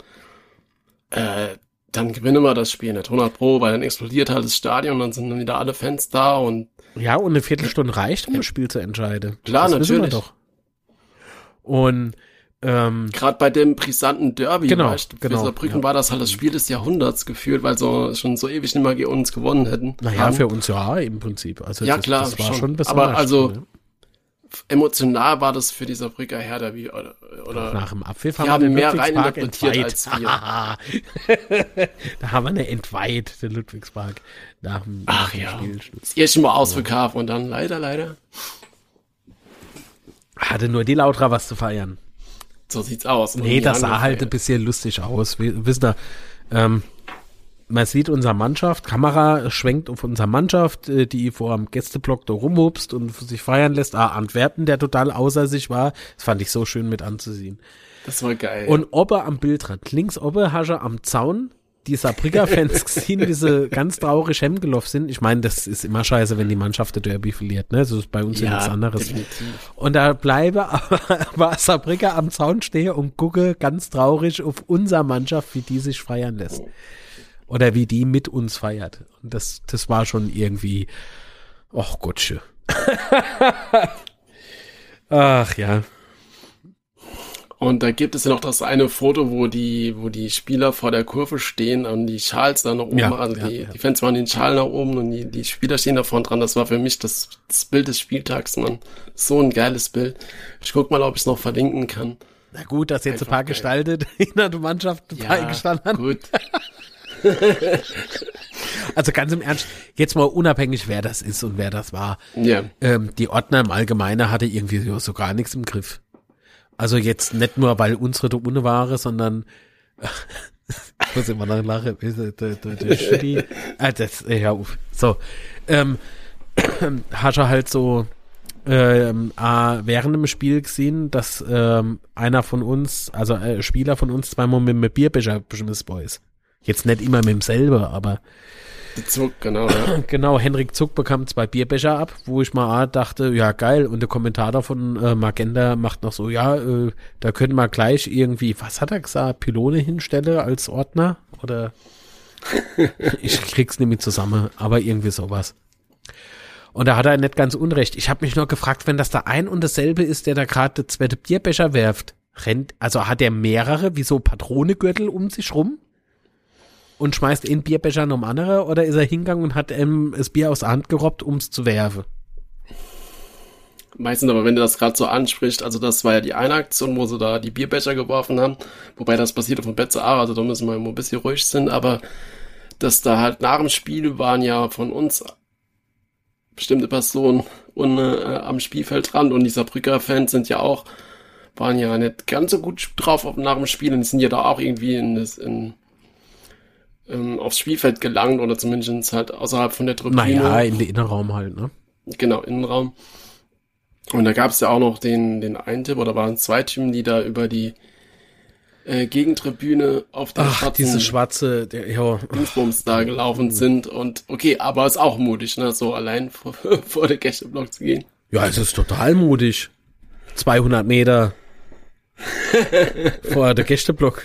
äh, dann gewinnen wir das Spiel nicht 100 Pro, weil dann explodiert halt das Stadion, dann sind dann wieder alle Fans da und Ja, und eine Viertelstunde reicht, um das Spiel zu entscheiden. Klar, das natürlich. doch. Und ähm, gerade bei dem brisanten Derby, Genau, weißt, du, für genau, Saarbrücken ja. war das halt das Spiel des Jahrhunderts gefühlt, weil so schon so ewig nicht mehr ge- uns gewonnen hätten. naja, haben. für uns ja im Prinzip. Also Ja, das, klar, das war schon. schon besonders. Aber also- ne? emotional war das für die Saarbrücker Herder wie oder, oder nach dem Abpfiff wir haben den mehr reininterpretiert entweiht. als wir. da haben wir eine entweiht, den Ludwigspark. Nach dem, nach Ach dem ja. Spielschluss. das erste Mal ausverkauft und dann leider, leider. Hatte nur die Lautra was zu feiern. So sieht's aus. Und Nee, das sah halt ein bisschen lustig aus. Wir, wissen ihr, ähm, man sieht unsere Mannschaft, Kamera schwenkt auf unsere Mannschaft, äh, die vor dem Gästeblock da rumhupst und sich feiern lässt. Ah, Antwerpen, der total außer sich war. Das fand ich so schön mit anzusehen. Das war geil. Und oben am Bildrand, links oben hast du am Zaun die Saarbrücker-Fans gesehen, wie sie ganz traurig hemgelaufen sind. Ich meine, das ist immer scheiße, wenn die Mannschaft der Derby verliert, ne? Das ist bei uns ja, nichts anderes. definitiv. Und da bleibe aber, aber Saarbrücker am Zaun stehe und gucke ganz traurig auf unsere Mannschaft, wie die sich feiern lässt. Oder wie die mit uns feiert. Und das, das war schon irgendwie, ach Gottche. Ach ja. Und da gibt es ja noch das eine Foto, wo die, wo die Spieler vor der Kurve stehen und die Schals da nach oben, Ja, also ja, die, ja. die Fans machen den Schal nach oben und die, die Spieler stehen da vorne dran. Das war für mich das, das Bild des Spieltags, Mann. So ein geiles Bild. Ich guck mal, ob ich es noch verlinken kann. Na gut, dass jetzt Einfach ein paar geil. gestaltet in der Mannschaft beigestanden haben. gut. Also ganz im Ernst, jetzt mal unabhängig, wer das ist und wer das war. Ja. Ähm, die Ordner im Allgemeinen hatte irgendwie so gar nichts im Griff. Also jetzt nicht nur, weil unsere da ohne waren, sondern ich muss immer noch lachen. Der, der, der, der Schütti, ah, das, äh, ja, so. Ähm, hast du halt so ähm, ah, während dem Spiel gesehen, dass ähm, einer von uns, also äh, Spieler von uns zweimal mit einem Bierbecher beschmissen Boys. Jetzt nicht immer mit demselben, aber Zuck, genau, ja. Genau, Henrik Zuck bekam zwei Bierbecher ab, wo ich mal dachte, ja geil, und der Kommentator von äh, Magenta macht noch so, ja, äh, da können wir gleich irgendwie, was hat er gesagt, Pylone hinstelle als Ordner? Oder ich krieg's mehr zusammen, aber irgendwie sowas. Und da hat er nicht ganz unrecht. Ich habe mich nur gefragt, wenn das da ein und dasselbe ist, der da gerade den zweiten Bierbecher werft, rennt, also hat er mehrere, wie so Patronegürtel um sich rum? Und schmeißt einen Bierbecher um andere? Oder ist er hingegangen und hat ähm, das Bier aus der Hand gerobbt, um es zu werfen? Meistens aber, wenn du das gerade so ansprichst, also das war ja die eine Aktion, wo sie da die Bierbecher geworfen haben, wobei das passierte von Betze A, also da müssen wir immer ein bisschen ruhig sind, aber dass da halt nach dem Spiel waren ja von uns bestimmte Personen und, äh, am Spielfeld dran und die Saarbrücker Fans sind ja auch, waren ja nicht ganz so gut drauf auf, nach dem Spiel. Und sind ja da auch irgendwie in das, in, ähm, aufs Spielfeld gelangt oder zumindest halt außerhalb von der Tribüne. Naja, in den Innenraum halt, ne? Genau, Innenraum. Und da gab es ja auch noch den, den einen Tipp, oder waren zwei Typen, die da über die äh, Gegentribüne auf der Ach, diese schwarze, der, ja. Dingsbums da gelaufen sind. Und okay, aber ist auch mutig, ne, so allein vor, vor der Gästeblock zu gehen. Ja, es ist total mutig. 200 Meter vor der Gästeblock.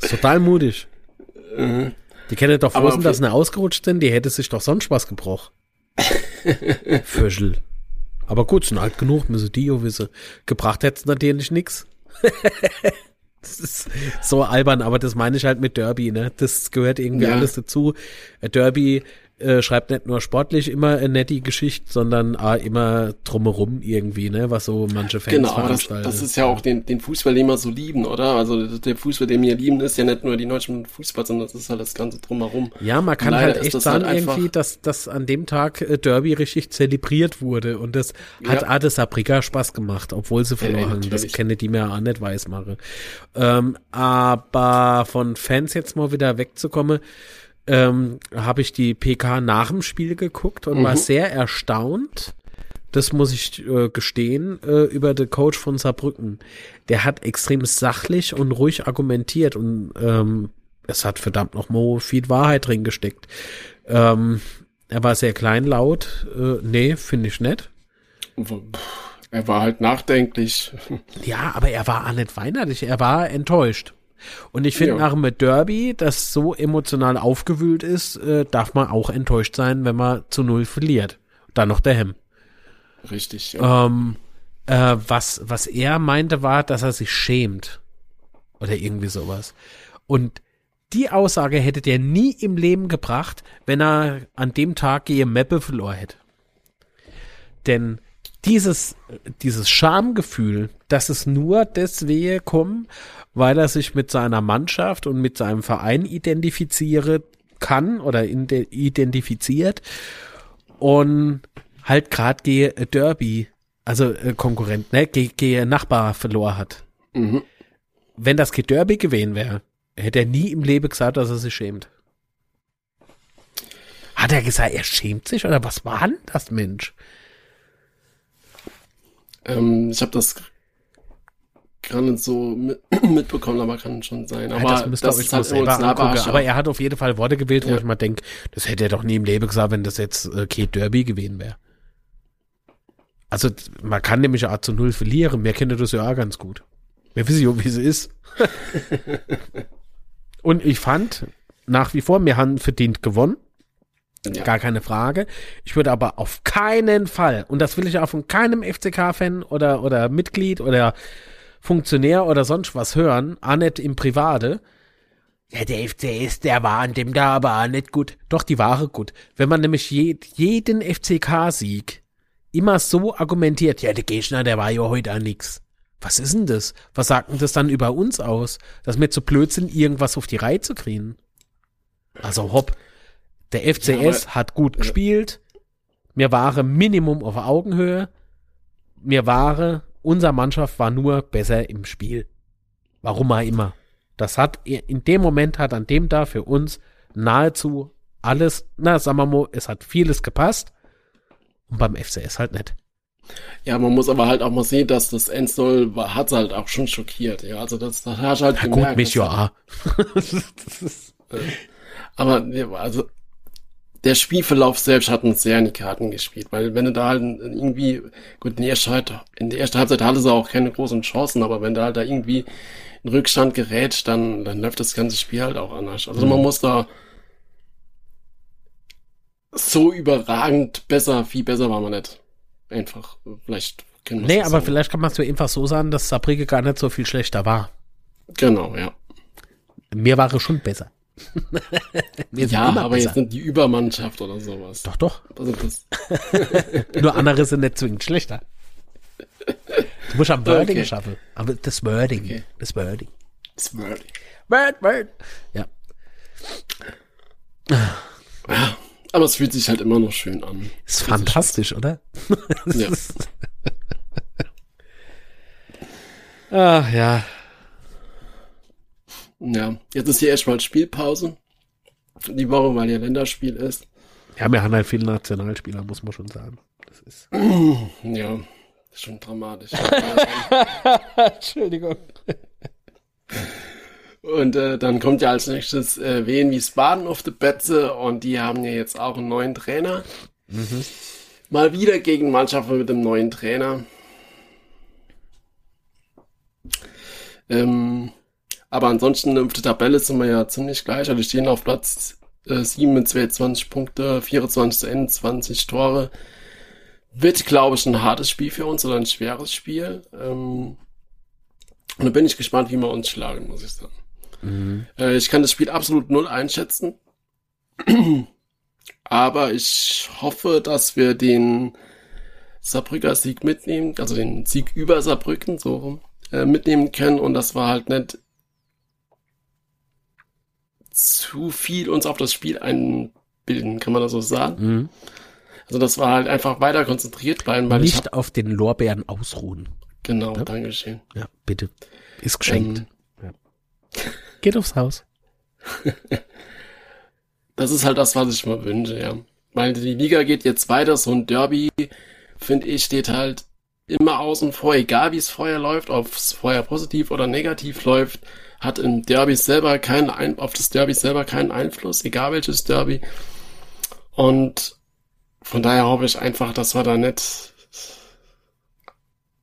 Ist total mutig. Mhm. Die kennen doch Fosen, dass sie ausgerutscht sind, die hätte sich doch sonst was gebrochen. Vögel. Aber gut, sind alt genug, müssen die ja wissen. Gebracht hätte natürlich nix. das ist so albern, aber das meine ich halt mit Derby, ne? Das gehört irgendwie Ja. alles dazu. Äh, Derby äh, schreibt nicht nur sportlich immer eine nette Geschichte, sondern auch immer drumherum irgendwie, ne? Was so manche Fans Genau, das, das ist ja auch den, den Fußball, den wir so lieben, oder? Also der Fußball, den wir lieben, ist ja nicht nur die deutschen Fußball, sondern das ist halt das Ganze drumherum. Ja, man kann halt echt sagen halt irgendwie, dass, dass an dem Tag äh, Derby richtig zelebriert wurde und das hat Ja. Ade Sabrika Spaß gemacht, obwohl sie verloren haben. Das kenne die mir auch nicht weiß mache. Ähm, aber von Fans jetzt mal wieder wegzukommen, ähm, habe ich die PK nach dem Spiel geguckt und Mhm. war sehr erstaunt. Das muss ich äh, gestehen, äh, über den Coach von Saarbrücken. Der hat extrem sachlich und ruhig argumentiert und ähm, es hat verdammt noch mal viel Wahrheit drin gesteckt. Ähm, er war sehr kleinlaut. Äh, nee, finde ich nett. Er war halt nachdenklich. Ja, aber er war auch nicht weinerlich, er war enttäuscht. Und ich finde, Ja. nach einem Derby, das so emotional aufgewühlt ist, äh, darf man auch enttäuscht sein, wenn man zu null verliert. Dann noch der Hemm. Richtig, ja. Ähm, äh, was, was er meinte, war, dass er sich schämt. Oder irgendwie sowas. Und die Aussage hätte der nie im Leben gebracht, wenn er an dem Tag gegen Meppe verloren hätte. Denn dieses, dieses Schamgefühl, dass es nur deswegen kommt, weil er sich mit seiner Mannschaft und mit seinem Verein identifiziere kann oder identifiziert und halt gerade gehe Derby, also äh, Konkurrent, ne, gehe ge Nachbar verloren hat. Mhm. Wenn das kein Derby gewesen wäre, hätte er nie im Leben gesagt, dass er sich schämt. Hat er gesagt, er schämt sich oder was war denn das, Mensch? Ähm, ich habe das gar nicht so mit, mitbekommen, aber kann schon sein. Aber Ja, das müsste das ich halt selber angucken. Aber er hat auf jeden Fall Worte gewählt, wo Ja. ich mal denke, das hätte er doch nie im Leben gesagt, wenn das jetzt äh, kein Derby gewesen wäre. Also man kann nämlich auch zu null verlieren. Wir kennen das ja auch ganz gut. Wir wissen ja, wie es ist. Und ich fand nach wie vor, wir haben verdient gewonnen. Ja. Gar keine Frage. Ich würde aber auf keinen Fall, und das will ich auch von keinem FCK-Fan oder, oder Mitglied oder Funktionär oder sonst was hören, auch nicht im Private. Ja, der FCS, der war an dem da aber auch nicht gut. Doch, die Ware gut. Wenn man nämlich je, jeden FCK-Sieg immer so argumentiert, ja, der Gegner, der war ja heute auch nix. Was ist denn das? Was sagt denn das dann über uns aus? Dass wir zu blöd sind, irgendwas auf die Reihe zu kriegen? Also hopp, der FCS aber- hat gut gespielt. Mir waren Minimum auf Augenhöhe. Mir waren, unsere Mannschaft war nur besser im Spiel. Warum auch immer. Das hat, in dem Moment hat an dem da für uns nahezu alles, na, sagen wir mal, es hat vieles gepasst. Und beim FCS halt nicht. Ja, man muss aber halt auch mal sehen, dass das Endsoll war, hat halt auch schon schockiert. Ja, also das, das hast du halt Ja, gut, mich das hat- ja. Das ist- Aber also der Spielverlauf selbst hat uns sehr in die Karten gespielt, weil wenn du da halt irgendwie, gut, in der ersten Halbzeit, in der ersten Halbzeit hatte sie auch keine großen Chancen, aber wenn du halt da irgendwie in Rückstand gerät, dann, dann läuft das ganze Spiel halt auch anders. Also Mhm. man muss da so überragend besser, viel besser war man nicht. Einfach, vielleicht können wir nee, aber sagen. vielleicht kann man es so einfach so sagen, dass Sabrige gar nicht so viel schlechter war. Genau, ja. Mir war es schon besser. Sind Ja, aber besser. jetzt nicht die Übermannschaft oder sowas. Doch, doch. Also Nur andere sind nicht zwingend schlechter. Du musst am Wording Okay. schaffen. Aber das Wording. Okay. Das Wording. das Word. Word, Word. Ja. Aber es fühlt sich halt immer noch schön an. Ist fantastisch, oder? Ja. Ach ja. Ja, jetzt ist hier erstmal Spielpause. Die Woche, weil hier Länderspiel ist. Ja, wir haben halt viele Nationalspieler, muss man schon sagen. Das ist. Ja, ist schon dramatisch. Entschuldigung. Und äh, dann kommt ja als nächstes äh, Wien Wiesbaden auf die Betze und die haben ja jetzt auch einen neuen Trainer. Mal wieder gegen Mannschaften mit dem neuen Trainer. Ähm, aber ansonsten auf der Tabelle sind wir ja ziemlich gleich. Also stehen auf Platz äh, 7 mit 22 Punkte, 24 zu 21 Tore. Wird, glaube ich, ein hartes Spiel für uns oder ein schweres Spiel. Ähm, und da bin ich gespannt, wie wir uns schlagen, muss ich sagen. Mhm. Äh, ich kann das Spiel absolut null einschätzen. Aber ich hoffe, dass wir den Saarbrücker Sieg mitnehmen, also den Sieg über Saarbrücken, so rum, äh, mitnehmen können und das war halt nicht zu viel uns auf das Spiel einbilden, kann man das so sagen. Mhm. Also das war halt einfach weiter konzentriert bleiben, weil Nicht auf den Lorbeeren ausruhen. genau, Ja. Dankeschön. Ja, bitte. Ist geschenkt. Ähm, Geht aufs Haus. Das ist halt das, was ich mir wünsche, ja. Weil die Liga geht jetzt weiter, so ein Derby, finde ich, steht halt immer außen vor, egal wie es vorher läuft, ob es vorher positiv oder negativ läuft, hat im Derby selber keinen Ein auf das Derby selber keinen Einfluss, egal welches Derby. Und von daher hoffe ich einfach, dass wir da nicht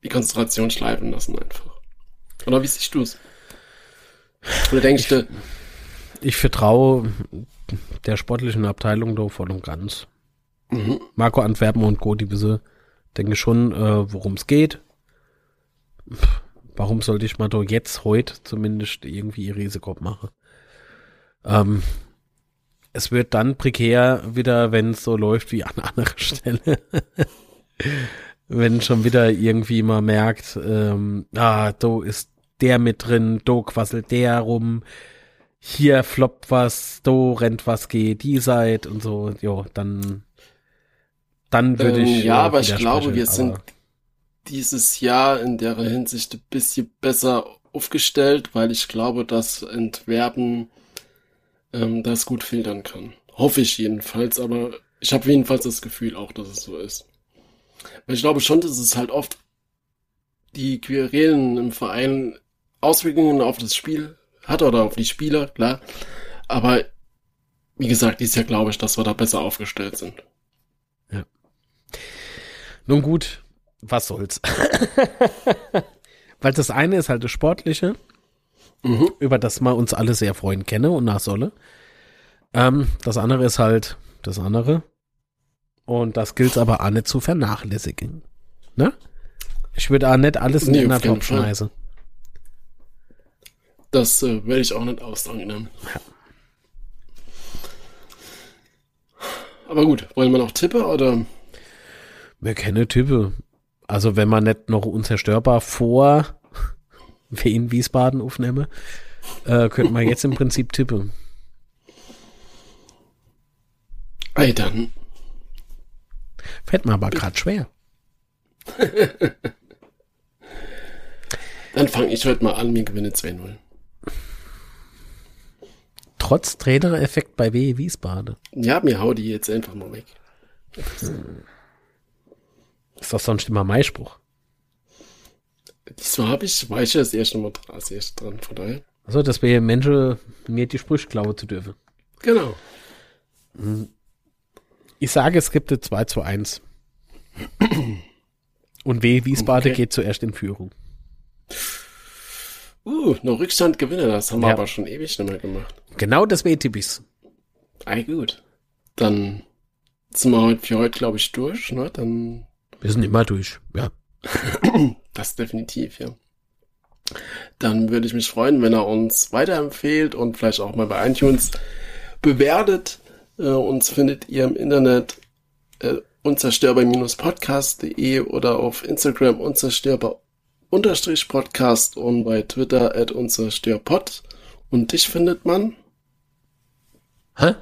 die Konzentration schleifen lassen einfach. Oder wie siehst du es? Oder denkst du, Ich vertraue der sportlichen Abteilung da voll und ganz. mhm, Marco Antwerpen und Co., die wissen, denke schon, äh, worum es geht. Pff, Warum sollte ich mal da jetzt, heute zumindest irgendwie ihr Risiko machen? Ähm, es wird dann prekär wieder, wenn es so läuft wie an anderer Stelle. wenn schon wieder irgendwie mal merkt, ähm, ah, da ist der mit drin, da quasselt der rum, hier floppt was, da rennt was, geht die Seite und so, jo, dann, dann würde Ähm, ich. ja, aber ich glaube, wir sind aber- dieses Jahr in der Hinsicht ein bisschen besser aufgestellt, weil ich glaube, dass Entwerpen ähm, das gut filtern kann. Hoffe ich jedenfalls, aber ich habe jedenfalls das Gefühl auch, dass es so ist. Weil ich glaube schon, dass es halt oft die Querelen im Verein Auswirkungen auf das Spiel hat oder auf die Spieler, klar. Aber wie gesagt, dieses Jahr glaube ich, dass wir da besser aufgestellt sind. Nun gut, was soll's. Weil das eine ist halt das Sportliche, Mhm. über das wir uns alle sehr freuen kenne und nach solle. Ähm, das andere ist halt das andere. Und das gilt aber auch nicht zu vernachlässigen. Ne? Ich würde auch nicht alles in Nee, den Topf schmeißen. Das äh, werde ich auch nicht ausdrängen. Aber gut, wollen wir noch tippen oder? Wir kennen Typen. Also wenn man nicht noch unzerstörbar vor Wien Wiesbaden aufnehme, äh, könnte man jetzt im Prinzip tippen. Ey, dann. Fällt mir aber gerade schwer. Dann fange ich heute mal an, mir gewinne 2-0. Trotz Trainereffekt bei W Wiesbaden. Ja, mir hau die jetzt einfach mal weg. Ist doch sonst immer mein Spruch. Diesmal habe ich, weiß ich das erste Mal dran, als erst dran, von daher. Also, dass wir Menschen mir die Sprüche klauen zu dürfen. Genau. Ich sage, es gibt eine 2 zu 1. Und W Wiesbaden Okay. geht zuerst in Führung. Uh, noch Rückstand gewinnen, das haben wir Ja. aber schon ewig nicht mehr gemacht. Genau das W-Tippis. Ey, gut. Dann sind wir heute für heute, glaube ich, durch, ne? Dann Wir sind immer durch. Ja. Das definitiv, ja. Dann würde ich mich freuen, wenn er uns weiterempfehlt und vielleicht auch mal bei iTunes bewertet. Äh, uns findet ihr im Internet äh, unzerstörbar-podcast.de oder auf Instagram unzerstörbar-podcast und bei Twitter at unzerstörpod. Und dich findet man Hä?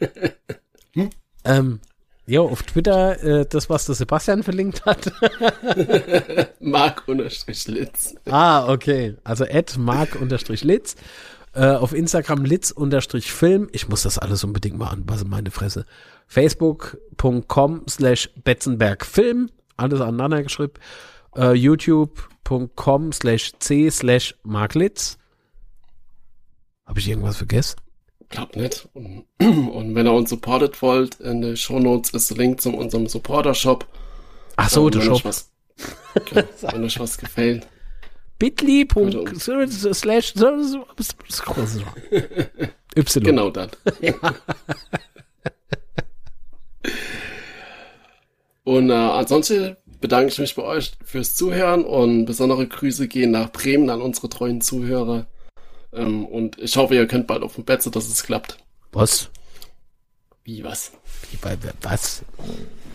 ähm, Jo, auf Twitter, äh, das, was der Sebastian verlinkt hat. Mark-Litz. ah, okay. Also at Mark-Litz. Äh, auf Instagram Litz-Film. Ich muss das alles unbedingt mal anpassen, meine Fresse. Facebook.com slash Betzenbergfilm. Alles aneinander geschrieben. Äh, YouTube.com slash C slash Marklitz. Habe ich irgendwas vergessen? Glaub nicht. Und, und, wenn ihr uns supportet wollt, in den Shownotes ist der Link zu unserem Supporter-Shop. Ach so, der Shop. Was, okay, wenn euch was gefällt. bit.ly.slash Y. Genau. Ja. Und äh, ansonsten bedanke ich mich bei euch fürs Zuhören und besondere Grüße gehen nach Bremen an unsere treuen Zuhörer. Ähm, und ich hoffe, ihr könnt bald auf dem Bett, dass es klappt. Was? Wie, was? Wie, bei, was?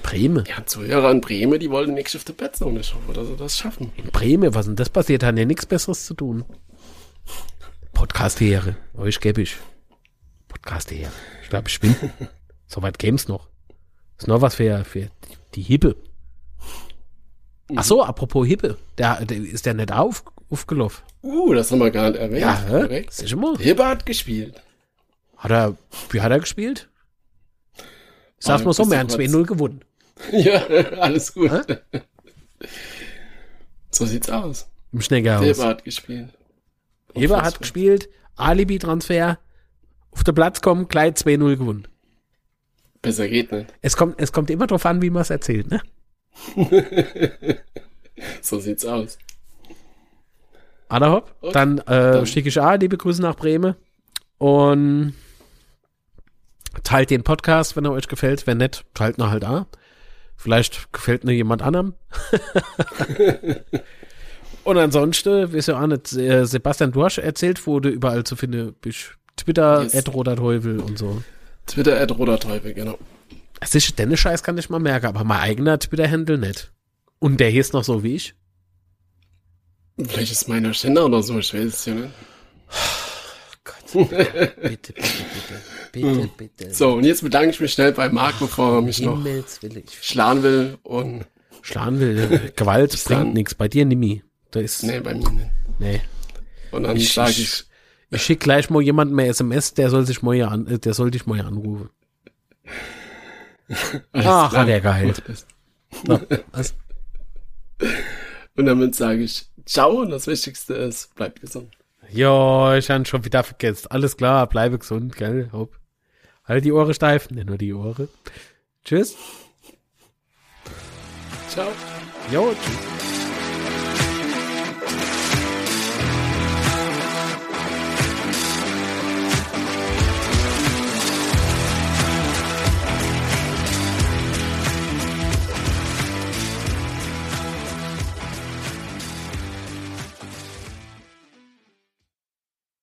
Bremen? Ja, Zuhörer in Bremen, die wollen nicht auf der Bett und ich hoffe, dass sie das schaffen. In Bremen, was denn das passiert? Hat ja nichts Besseres zu tun. Podcast-Ehre, euch gebe ich. Podcast-Ehre. Ich glaube, ich bin. Soweit käme's noch. Ist noch was für, für die Hippe. Ach so, apropos Hippe. Der, der, ist der nicht auf, aufgelaufen? Uh, das haben wir gar nicht erwähnt. Ja, korrekt. Sicher mal. Hippe hat gespielt. Hat er, wie hat er gespielt? Sag's mal so, wir haben 2-0 gewonnen. Ja, alles gut. Hä? So sieht's aus. Im Schneckerhaus. Heber hat gespielt. Heber hat gespielt, Alibi-Transfer, auf den Platz kommen, gleich 2-0 gewonnen. Besser geht nicht. Es kommt, es kommt immer drauf an, wie man es erzählt, ne? so sieht's aus. Adahopp, okay. dann, äh, dann schicke ich A, liebe Grüße nach Bremen und teilt den Podcast, wenn er euch gefällt. Wenn nicht, teilt ihn halt A. Vielleicht gefällt mir jemand anderem. und ansonsten, wisst ihr auch nicht, äh, Sebastian, hast erzählt, du überall zu finden. Twitter, yes. Teufel und so. Twitter, Teufel, genau. Es ist Dennis Scheiß kann ich mal merken, aber mein eigener Twitter-Handle nicht. Und der hier ist noch so wie ich. Vielleicht ist meiner Ständer oder so, ich weiß es ja nicht. Gott. bitte, bitte, bitte. Bitte, bitte. So, und jetzt bedanke ich mich schnell bei Marc, bevor er mich noch schlagen will. Und schlagen will. Gewalt bringt nichts. Bei dir, Nimi. Da ist. Nee, bei mir nicht. Nee. Und dann sage ich. Ich, schicke gleich mal jemanden mehr SMS, der soll sich mal an, der soll dich mal anrufen. Ach, hat er geheilt. Was? Und damit sage ich Ciao und das Wichtigste ist, bleibt gesund. Ja, ich habe schon wieder vergessen. Alles klar, bleibe gesund, gell? Hopp. Halt die Ohren steif. Ne, nur die Ohren. Tschüss. Ciao. Jo, tschüss.